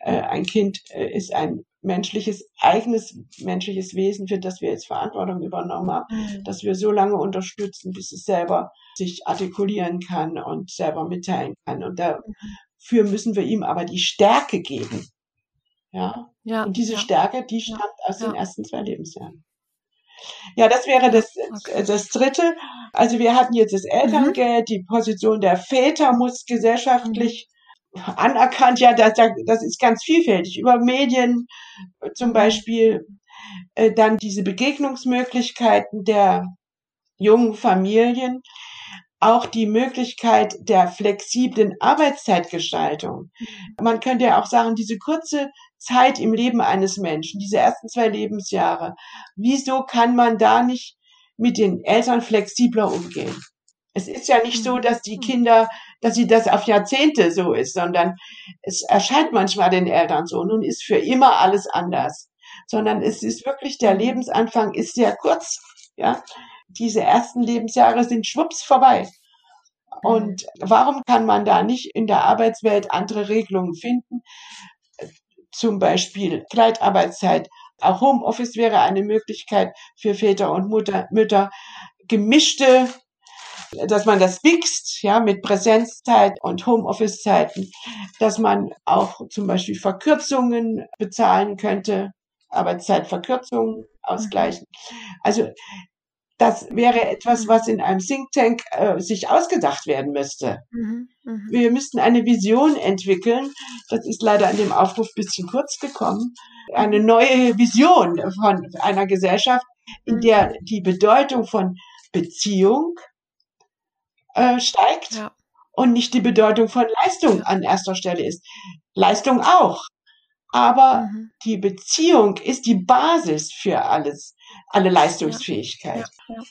äh, ein Kind äh, ist ein menschliches, eigenes menschliches Wesen, für das wir jetzt Verantwortung übernommen haben, mhm. dass wir so lange unterstützen, bis es selber sich artikulieren kann und selber mitteilen kann. Und dafür müssen wir ihm aber die Stärke geben. Ja. ja und diese. Stärke, die stammt aus den ersten zwei Lebensjahren. Ja, das wäre das, okay. das dritte. Also wir hatten jetzt das Elterngeld, mhm. die Position der Väter muss gesellschaftlich anerkannt, ja, das, das ist ganz vielfältig. Über Medien zum Beispiel, äh, dann diese Begegnungsmöglichkeiten der jungen Familien, auch die Möglichkeit der flexiblen Arbeitszeitgestaltung. Man könnte ja auch sagen, diese kurze Zeit im Leben eines Menschen, diese ersten zwei Lebensjahre, wieso kann man da nicht mit den Eltern flexibler umgehen? Es ist ja nicht so, dass die Kinder dass sie das auf Jahrzehnte so ist, sondern es erscheint manchmal den Eltern so. Nun ist für immer alles anders, sondern es ist wirklich der Lebensanfang ist sehr kurz, ja. Diese ersten Lebensjahre sind schwupps vorbei. Und warum kann man da nicht in der Arbeitswelt andere Regelungen finden? Zum Beispiel Kleidarbeitszeit. Auch Homeoffice wäre eine Möglichkeit für Väter und Mutter, Mütter, gemischte dass man das mixt, ja, mit Präsenzzeit und Homeoffice-Zeiten, dass man auch zum Beispiel Verkürzungen bezahlen könnte, Arbeitszeitverkürzungen ausgleichen. Also das wäre etwas, was in einem Think Tank äh, sich ausgedacht werden müsste. Mhm, mh. Wir müssten eine Vision entwickeln. Das ist leider in dem Aufruf bisschen kurz gekommen. Eine neue Vision von einer Gesellschaft, in der die Bedeutung von Beziehung, äh, steigt ja. und nicht die Bedeutung von Leistung an erster Stelle ist. Leistung auch. Aber mhm. die Beziehung ist die Basis für alles, alle Leistungsfähigkeit. Ja, ja,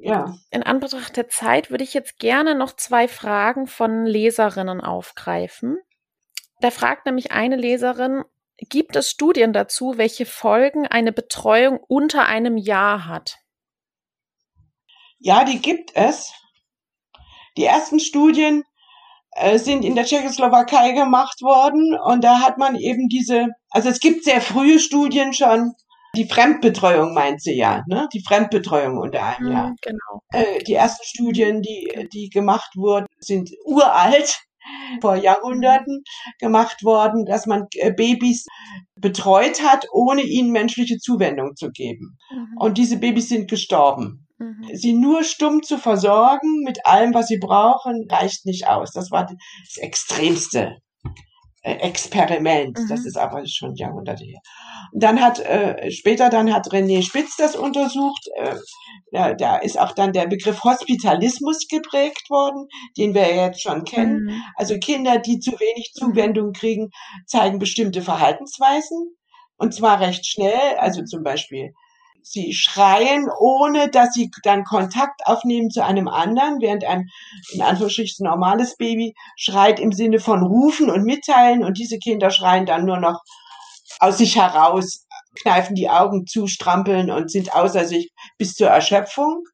ja. In Anbetracht der Zeit würde ich jetzt gerne noch zwei Fragen von Leserinnen aufgreifen. Da fragt nämlich eine Leserin, gibt es Studien dazu, welche Folgen eine Betreuung unter einem Jahr hat? Ja, die gibt es. Die ersten Studien sind in der Tschechoslowakei gemacht worden und da hat man eben diese, also es gibt sehr frühe Studien schon, die Fremdbetreuung meint sie ja, ne? Die Fremdbetreuung unter einem Jahr. Mhm, genau. Äh, die ersten Studien, die, die gemacht wurden, sind uralt, vor Jahrhunderten gemacht worden, dass man äh, Babys betreut hat, ohne ihnen menschliche Zuwendung zu geben. Mhm. Und diese Babys sind gestorben. Mhm. Sie nur stumm zu versorgen mit allem, was sie brauchen, reicht nicht aus. Das war das extremste äh, Experiment. Mhm. Das ist aber schon Jahrhunderte her. Und dann hat äh, später dann hat René Spitz das untersucht. Äh, da, da ist auch dann der Begriff Hospitalismus geprägt worden, den wir jetzt schon kennen. Mhm. Also Kinder, die zu wenig Zuwendung kriegen, zeigen bestimmte Verhaltensweisen. Und zwar recht schnell. Also zum Beispiel sie schreien, ohne dass sie dann Kontakt aufnehmen zu einem anderen, während ein in Anführungsstrichen normales Baby schreit im Sinne von rufen und mitteilen und diese Kinder schreien dann nur noch aus sich heraus, kneifen die Augen zu, strampeln und sind außer sich bis zur Erschöpfung.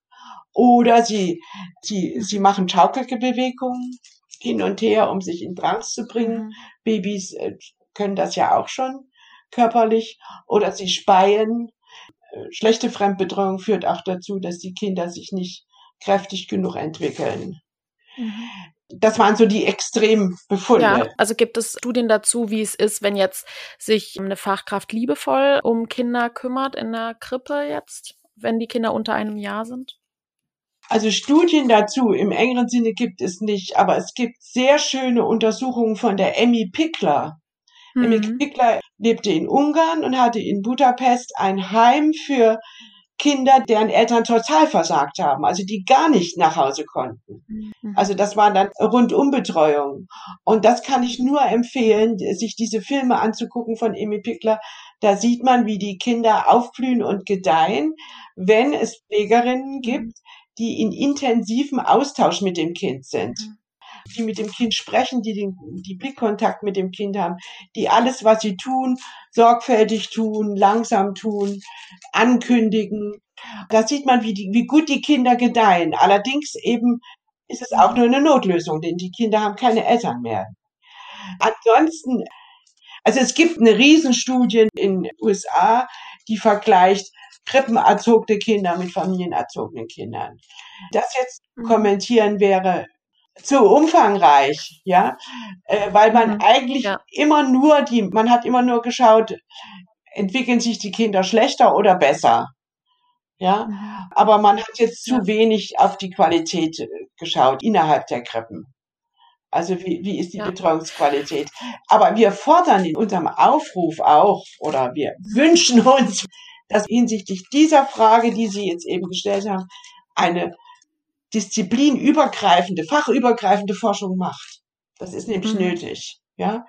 Oder sie, sie, sie machen schaukelige Bewegungen hin und her, um sich in Trance zu bringen. Mhm. Babys äh, können das ja auch schon körperlich. Oder sie speien. Schlechte Fremdbetreuung führt auch dazu, dass die Kinder sich nicht kräftig genug entwickeln. Mhm. Das waren so die Extrembefunde. Ja, also gibt es Studien dazu, wie es ist, wenn jetzt sich eine Fachkraft liebevoll um Kinder kümmert in der Krippe jetzt, wenn die Kinder unter einem Jahr sind? Also Studien dazu im engeren Sinne gibt es nicht, aber es gibt sehr schöne Untersuchungen von der Emmy Pickler. Emmy Mhm. Pickler lebte in Ungarn und hatte in Budapest ein Heim für Kinder, deren Eltern total versagt haben, also die gar nicht nach Hause konnten. Mhm. Also das war dann Rundumbetreuung. Und das kann ich nur empfehlen, sich diese Filme anzugucken von Emmy Pickler. Da sieht man, wie die Kinder aufblühen und gedeihen, wenn es Pflegerinnen gibt, die in intensivem Austausch mit dem Kind sind. Die mit dem Kind sprechen, die den die Blickkontakt mit dem Kind haben, die alles, was sie tun, sorgfältig tun, langsam tun, ankündigen. Da sieht man, wie, die, wie gut die Kinder gedeihen. Allerdings eben ist es auch nur eine Notlösung, denn die Kinder haben keine Eltern mehr. Ansonsten, also es gibt eine Riesenstudie in den USA, die vergleicht krippenerzogene Kinder mit familienerzogenen Kindern. Das jetzt Mhm. kommentieren wäre zu umfangreich, ja, äh, weil man Mhm, eigentlich ja. immer nur die, man hat immer nur geschaut, entwickeln sich die Kinder schlechter oder besser, ja, Mhm. aber man hat jetzt zu Ja. wenig auf die Qualität äh, geschaut innerhalb der Krippen. Also wie, wie ist die Ja. Betreuungsqualität? Aber wir fordern in unserem Aufruf auch oder wir wünschen uns, dass hinsichtlich dieser Frage, die Sie jetzt eben gestellt haben, eine disziplinübergreifende, fachübergreifende Forschung macht. Das ist nämlich Mhm. nötig. Ja,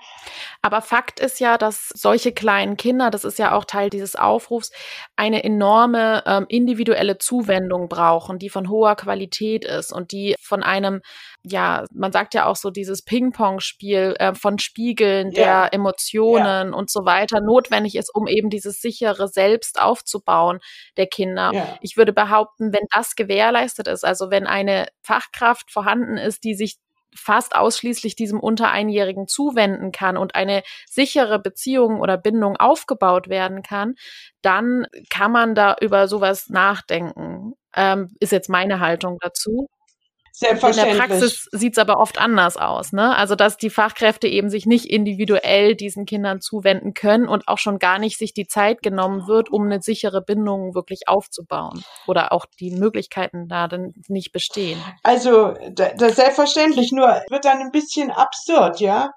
Aber Fakt ist ja, dass solche kleinen Kinder, das ist ja auch Teil dieses Aufrufs, eine enorme ähm, individuelle Zuwendung brauchen, die von hoher Qualität ist und die von einem, ja, man sagt ja auch so dieses Ping-Pong-Spiel äh, von Spiegeln Ja. der Emotionen und so weiter notwendig ist, um eben dieses sichere Selbst aufzubauen der Kinder. ja. Ich würde behaupten, wenn das gewährleistet ist, also wenn eine Fachkraft vorhanden ist, die sich fast ausschließlich diesem unter Einjährigen zuwenden kann und eine sichere Beziehung oder Bindung aufgebaut werden kann, dann kann man da über sowas nachdenken. Ähm, ist jetzt meine Haltung dazu. In der Selbstverständlich. Praxis sieht's aber oft anders aus, ne? Also dass die Fachkräfte eben sich nicht individuell diesen Kindern zuwenden können und auch schon gar nicht sich die Zeit genommen wird, um eine sichere Bindung wirklich aufzubauen oder auch die Möglichkeiten da dann nicht bestehen. Also, da- das selbstverständlich, nur wird dann ein bisschen absurd, ja.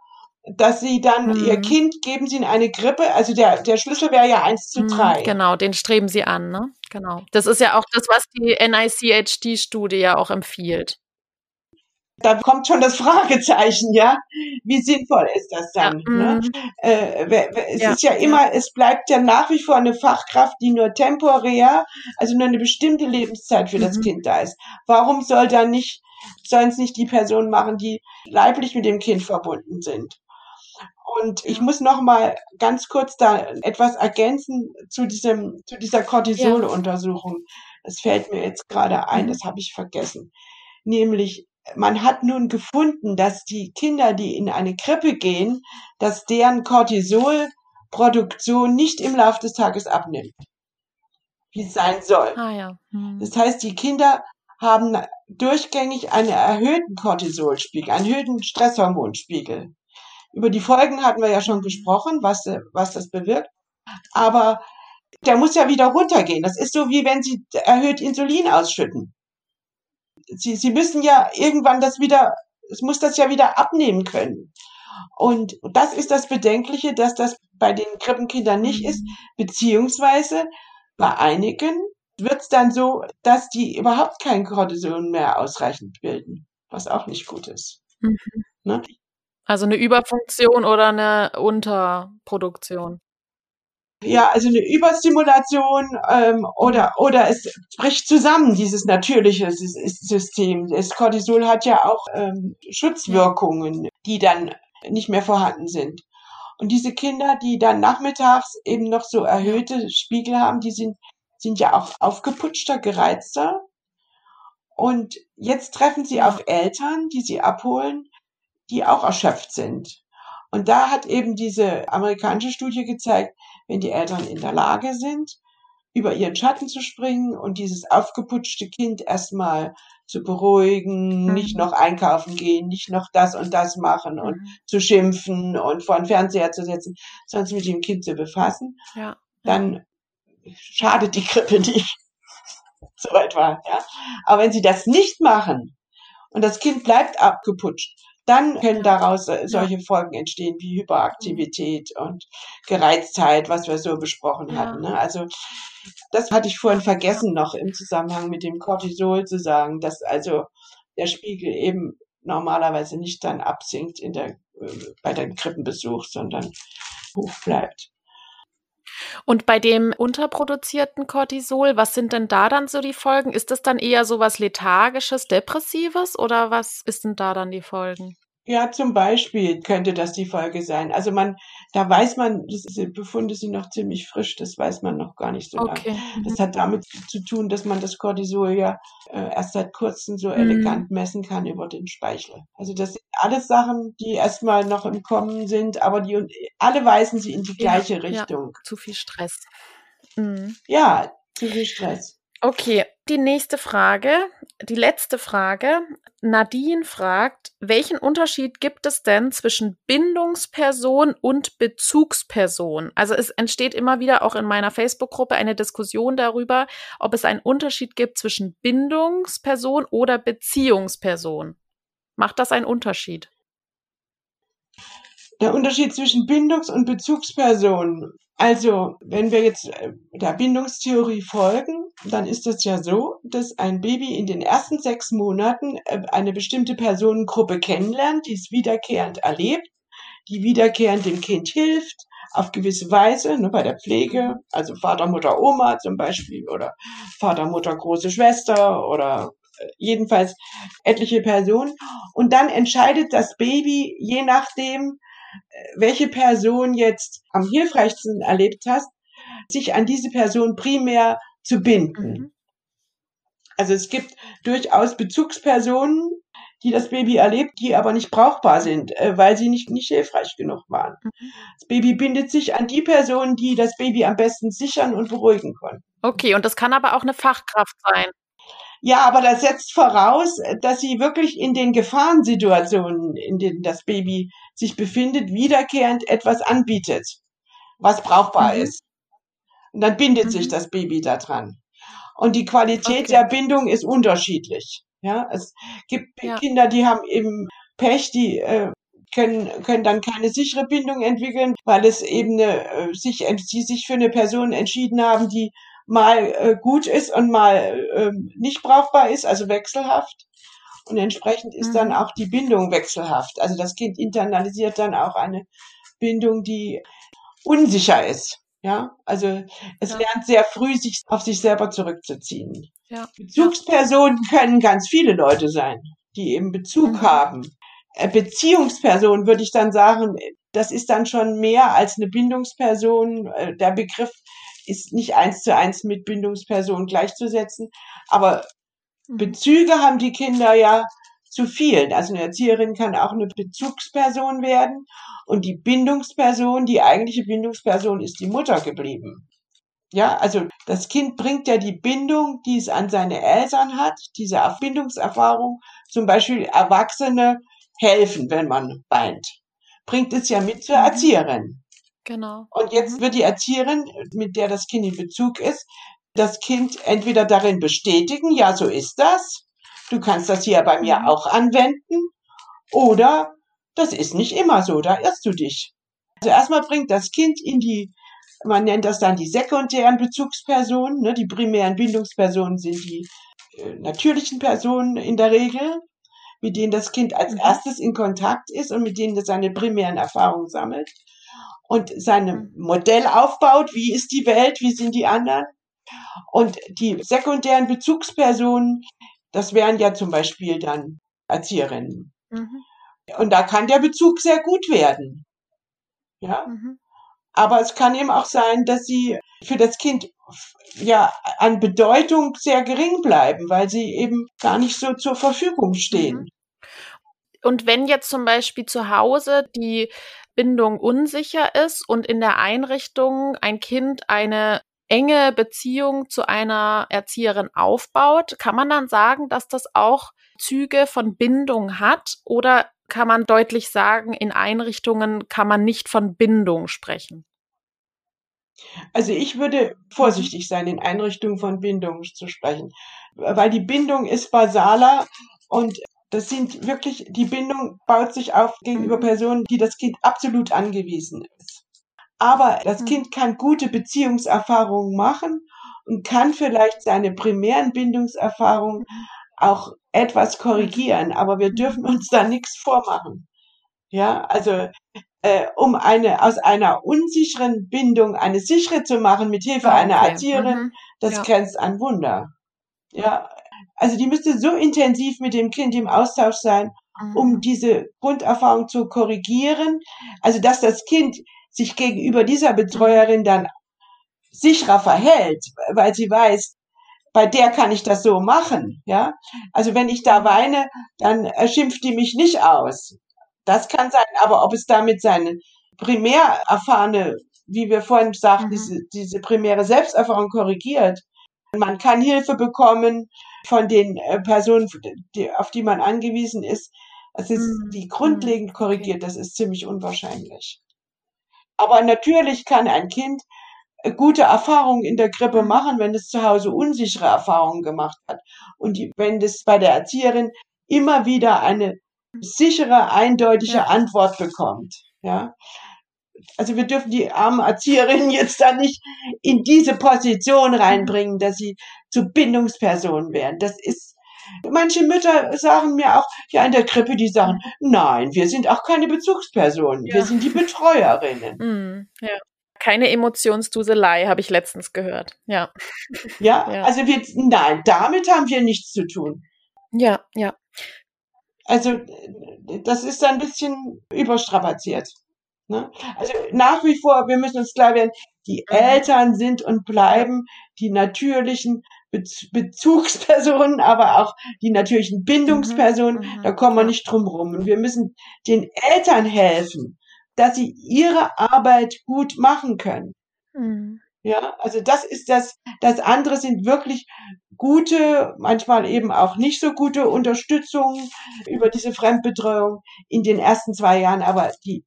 Dass sie dann Mhm. ihr Kind geben sie in eine Grippe, also der, der Schlüssel wäre ja eins zu Mhm, drei. Genau, den streben sie an, ne? Genau. Das ist ja auch das, was die NICHD-Studie ja auch empfiehlt. Da kommt schon das Fragezeichen, ja. Wie sinnvoll ist das dann? Ja, ne? mhm. äh, es Ja, ist ja immer, es bleibt ja nach wie vor eine Fachkraft, die nur temporär, also nur eine bestimmte Lebenszeit für das Mhm. Kind da ist. Warum soll dann nicht, sollen es nicht die Personen machen, die leiblich mit dem Kind verbunden sind? Und ich muss noch mal ganz kurz da etwas ergänzen zu diesem, zu dieser Cortisol-Untersuchung. Das fällt mir jetzt gerade ein, Mhm. das habe ich vergessen. Nämlich, man hat nun gefunden, dass die Kinder, die in eine Krippe gehen, dass deren Cortisolproduktion nicht im Laufe des Tages abnimmt, wie es sein soll. Ah ja. Mhm. Das heißt, die Kinder haben durchgängig einen erhöhten Cortisolspiegel, einen erhöhten Stresshormonspiegel. Über die Folgen hatten wir ja schon gesprochen, was, was das bewirkt. Aber der muss ja wieder runtergehen. Das ist so, wie wenn Sie erhöht Insulin ausschütten. Sie, Sie müssen ja irgendwann das wieder, es muss das ja wieder abnehmen können. Und das ist das Bedenkliche, dass das bei den Krippenkindern nicht ist, beziehungsweise bei einigen wird es dann so, dass die überhaupt kein Cortison mehr ausreichend bilden, was auch nicht gut ist. Mhm. Ne? Also eine Überfunktion oder eine Unterproduktion. Ja, also eine Überstimulation ähm, oder oder es bricht zusammen dieses natürliche Sys- System. Das Cortisol hat ja auch ähm, Schutzwirkungen, die dann nicht mehr vorhanden sind. Und diese Kinder, die dann nachmittags eben noch so erhöhte Spiegel haben, die sind sind ja auch aufgeputschter, gereizter. Und jetzt treffen sie auf Eltern, die sie abholen, die auch erschöpft sind. Und da hat eben diese amerikanische Studie gezeigt, wenn die Eltern in der Lage sind, über ihren Schatten zu springen und dieses aufgeputschte Kind erstmal zu beruhigen, Mhm. nicht noch einkaufen gehen, nicht noch das und das machen und Mhm. zu schimpfen und vor den Fernseher zu setzen, sondern sich mit dem Kind zu befassen, Ja. dann schadet die Grippe nicht. so etwa, ja. Aber wenn sie das nicht machen und das Kind bleibt abgeputscht, dann können daraus äh, solche Folgen entstehen wie Hyperaktivität und Gereiztheit, was wir so besprochen Ja. hatten. Ne? Also das hatte ich vorhin vergessen noch im Zusammenhang mit dem Cortisol zu sagen, dass also der Spiegel eben normalerweise nicht dann absinkt in der, äh, bei dem Krippenbesuch, sondern hoch bleibt. Und bei dem unterproduzierten Cortisol, was sind denn da dann so die Folgen? Ist das dann eher so was lethargisches, depressives oder was ist denn da dann die Folgen? Ja, zum Beispiel könnte das die Folge sein. Also man, da weiß man, diese Befunde sind noch ziemlich frisch, das weiß man noch gar nicht so lange. Okay. Mhm. Das hat damit zu tun, dass man das Cortisol ja äh, erst seit kurzem so Mhm. elegant messen kann über den Speichel. Also das sind alles Sachen, die erstmal noch im Kommen sind, aber die alle weisen sie in die Ja, gleiche ja. Richtung. Zu viel Stress. Mhm. Ja, zu viel Stress. Okay, die nächste Frage, die letzte Frage. Nadine fragt, welchen Unterschied gibt es denn zwischen Bindungsperson und Bezugsperson? Also es entsteht immer wieder auch in meiner Facebook-Gruppe eine Diskussion darüber, ob es einen Unterschied gibt zwischen Bindungsperson oder Beziehungsperson. Macht das einen Unterschied? Der Unterschied zwischen Bindungs- und Bezugsperson. Also, wenn wir jetzt äh, der Bindungstheorie folgen, dann ist es ja so, dass ein Baby in den ersten sechs Monaten äh, eine bestimmte Personengruppe kennenlernt, die es wiederkehrend erlebt, die wiederkehrend dem Kind hilft, auf gewisse Weise, ne, bei der Pflege, also Vater, Mutter, Oma zum Beispiel, oder Vater, Mutter, große Schwester, oder äh, jedenfalls etliche Personen. Und dann entscheidet das Baby, je nachdem, welche Person jetzt am hilfreichsten erlebt hast, sich an diese Person primär zu binden. Mhm. Also es gibt durchaus Bezugspersonen, die das Baby erlebt, die aber nicht brauchbar sind, äh, weil sie nicht, nicht hilfreich genug waren. Mhm. Das Baby bindet sich an die Personen, die das Baby am besten sichern und beruhigen können. Okay, und das kann aber auch eine Fachkraft sein. Ja, aber das setzt voraus, dass sie wirklich in den Gefahrensituationen, in denen das Baby sich befindet, wiederkehrend etwas anbietet, was brauchbar Mhm. ist. Und dann bindet Mhm. sich das Baby daran. Und die Qualität Okay. der Bindung ist unterschiedlich. Ja, es gibt Ja. Kinder, die haben eben Pech, die äh, können, können dann keine sichere Bindung entwickeln, weil es eben eine, äh, sich, sie sich für eine Person entschieden haben, die mal äh, gut ist und mal ähm, nicht brauchbar ist, also wechselhaft. Und entsprechend ist mhm. dann auch die Bindung wechselhaft. Also das Kind internalisiert dann auch eine Bindung, die unsicher ist. Ja, also es ja. lernt sehr früh, sich auf sich selber zurückzuziehen. Ja. Bezugspersonen können ganz viele Leute sein, die eben Bezug mhm. haben. Äh, Beziehungsperson würde ich dann sagen, das ist dann schon mehr als eine Bindungsperson. Äh, der Begriff ist nicht eins zu eins mit Bindungsperson gleichzusetzen, aber mhm. Bezüge haben die Kinder ja zu vielen. Also eine Erzieherin kann auch eine Bezugsperson werden und die Bindungsperson, die eigentliche Bindungsperson ist die Mutter geblieben. Ja, also das Kind bringt ja die Bindung, die es an seine Eltern hat, diese Bindungserfahrung, zum Beispiel Erwachsene helfen, wenn man weint, bringt es ja mit zur mhm. Erzieherin. Genau. Und jetzt mhm. wird die Erzieherin, mit der das Kind in Bezug ist, das Kind entweder darin bestätigen, ja, so ist das, du kannst das hier bei mir mhm. auch anwenden, oder das ist nicht immer so, da irrst du dich. Also erstmal bringt das Kind in die, man nennt das dann die sekundären Bezugspersonen, ne? die primären Bindungspersonen sind die äh, natürlichen Personen in der Regel, mit denen das Kind als mhm. erstes in Kontakt ist und mit denen es seine primären Erfahrungen sammelt und sein mhm. Modell aufbaut, wie ist die Welt, wie sind die anderen. Und die sekundären Bezugspersonen, das wären ja zum Beispiel dann Erzieherinnen. Mhm. Und da kann der Bezug sehr gut werden. Ja. Mhm. Aber es kann eben auch sein, dass sie für das Kind ja an Bedeutung sehr gering bleiben, weil sie eben gar nicht so zur Verfügung stehen. Mhm. Und wenn jetzt zum Beispiel zu Hause die Bindung unsicher ist und in der Einrichtung ein Kind eine enge Beziehung zu einer Erzieherin aufbaut, kann man dann sagen, dass das auch Züge von Bindung hat oder kann man deutlich sagen, in Einrichtungen kann man nicht von Bindung sprechen? Also ich würde vorsichtig sein, in Einrichtungen von Bindung zu sprechen, weil die Bindung ist basaler und das sind wirklich, die Bindung baut sich auf gegenüber mhm. Personen, die das Kind absolut angewiesen ist. Aber das. Kind kann gute Beziehungserfahrungen machen und kann vielleicht seine primären Bindungserfahrungen auch etwas korrigieren, aber wir dürfen uns da nichts vormachen. Ja, also äh, um eine aus einer unsicheren Bindung eine sichere zu machen mit Hilfe okay. einer Erzieherin, mhm. das ja. grenzt an Wunder. Ja, also die müsste so intensiv mit dem Kind im Austausch sein, mhm. um diese Grunderfahrung zu korrigieren. Also dass das Kind sich gegenüber dieser Betreuerin dann sicherer verhält, weil sie weiß, bei der kann ich das so machen, ja. Also wenn ich da weine, dann schimpft die mich nicht aus. Das kann sein, aber ob es damit seine primär erfahrene, wie wir vorhin sagten, mhm. diese, diese primäre Selbsterfahrung korrigiert. Man kann Hilfe bekommen von den äh, Personen, die, auf die man angewiesen ist. Es ist mhm. die grundlegend korrigiert, das ist ziemlich unwahrscheinlich. Aber natürlich kann ein Kind gute Erfahrungen in der Krippe machen, wenn es zu Hause unsichere Erfahrungen gemacht hat. Und wenn es bei der Erzieherin immer wieder eine sichere, eindeutige ja. Antwort bekommt. Ja. Also wir dürfen die armen Erzieherinnen jetzt da nicht in diese Position reinbringen, dass sie zu Bindungspersonen werden. Das ist, manche Mütter sagen mir auch, ja, in der Krippe, die sagen, nein, wir sind auch keine Bezugspersonen, ja. wir sind die Betreuerinnen. Mhm, ja. Keine Emotionsduselei, habe ich letztens gehört. Ja. ja. Ja, also wir, nein, damit haben wir nichts zu tun. Ja, ja. Also das ist ein bisschen überstrapaziert. Ne? Also nach wie vor, wir müssen uns klar werden, die mhm. Eltern sind und bleiben die natürlichen Bezugspersonen, aber auch die natürlichen Bindungspersonen. Mhm, mhm. da kommen wir nicht drum rum. Und wir müssen den Eltern helfen, dass sie ihre Arbeit gut machen können. Mhm. Ja, also das ist das, das andere sind wirklich gute, manchmal eben auch nicht so gute Unterstützung über diese Fremdbetreuung in den ersten zwei Jahren, aber die,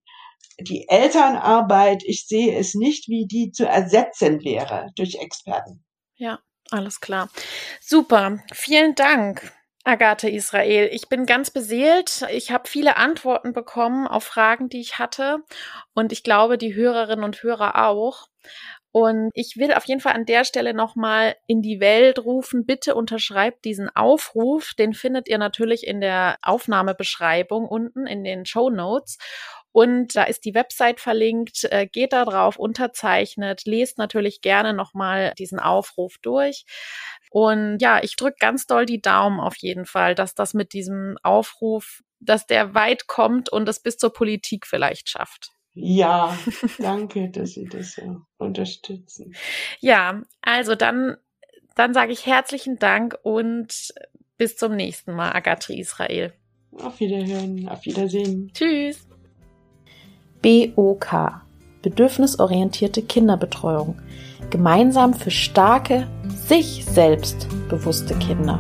die Elternarbeit, ich sehe es nicht, wie die zu ersetzen wäre durch Experten. Ja, alles klar. Super. Vielen Dank. Agathe Israel, ich bin ganz beseelt. Ich habe viele Antworten bekommen auf Fragen, die ich hatte. Und ich glaube, die Hörerinnen und Hörer auch. Und ich will auf jeden Fall an der Stelle nochmal in die Welt rufen, bitte unterschreibt diesen Aufruf. Den findet ihr natürlich in der Aufnahmebeschreibung unten in den Show Notes. Und da ist die Website verlinkt. Äh, geht da drauf, unterzeichnet, lest natürlich gerne nochmal diesen Aufruf durch. Und ja, ich drücke ganz doll die Daumen auf jeden Fall, dass das mit diesem Aufruf, dass der weit kommt und es bis zur Politik vielleicht schafft. Ja, danke, dass Sie das so unterstützen. Ja, also dann, dann sage ich herzlichen Dank und bis zum nächsten Mal, Agatri Israel. Auf Wiederhören, auf Wiedersehen. Tschüss. BOK Bedürfnisorientierte Kinderbetreuung. Gemeinsam für starke, sich selbst bewusste Kinder.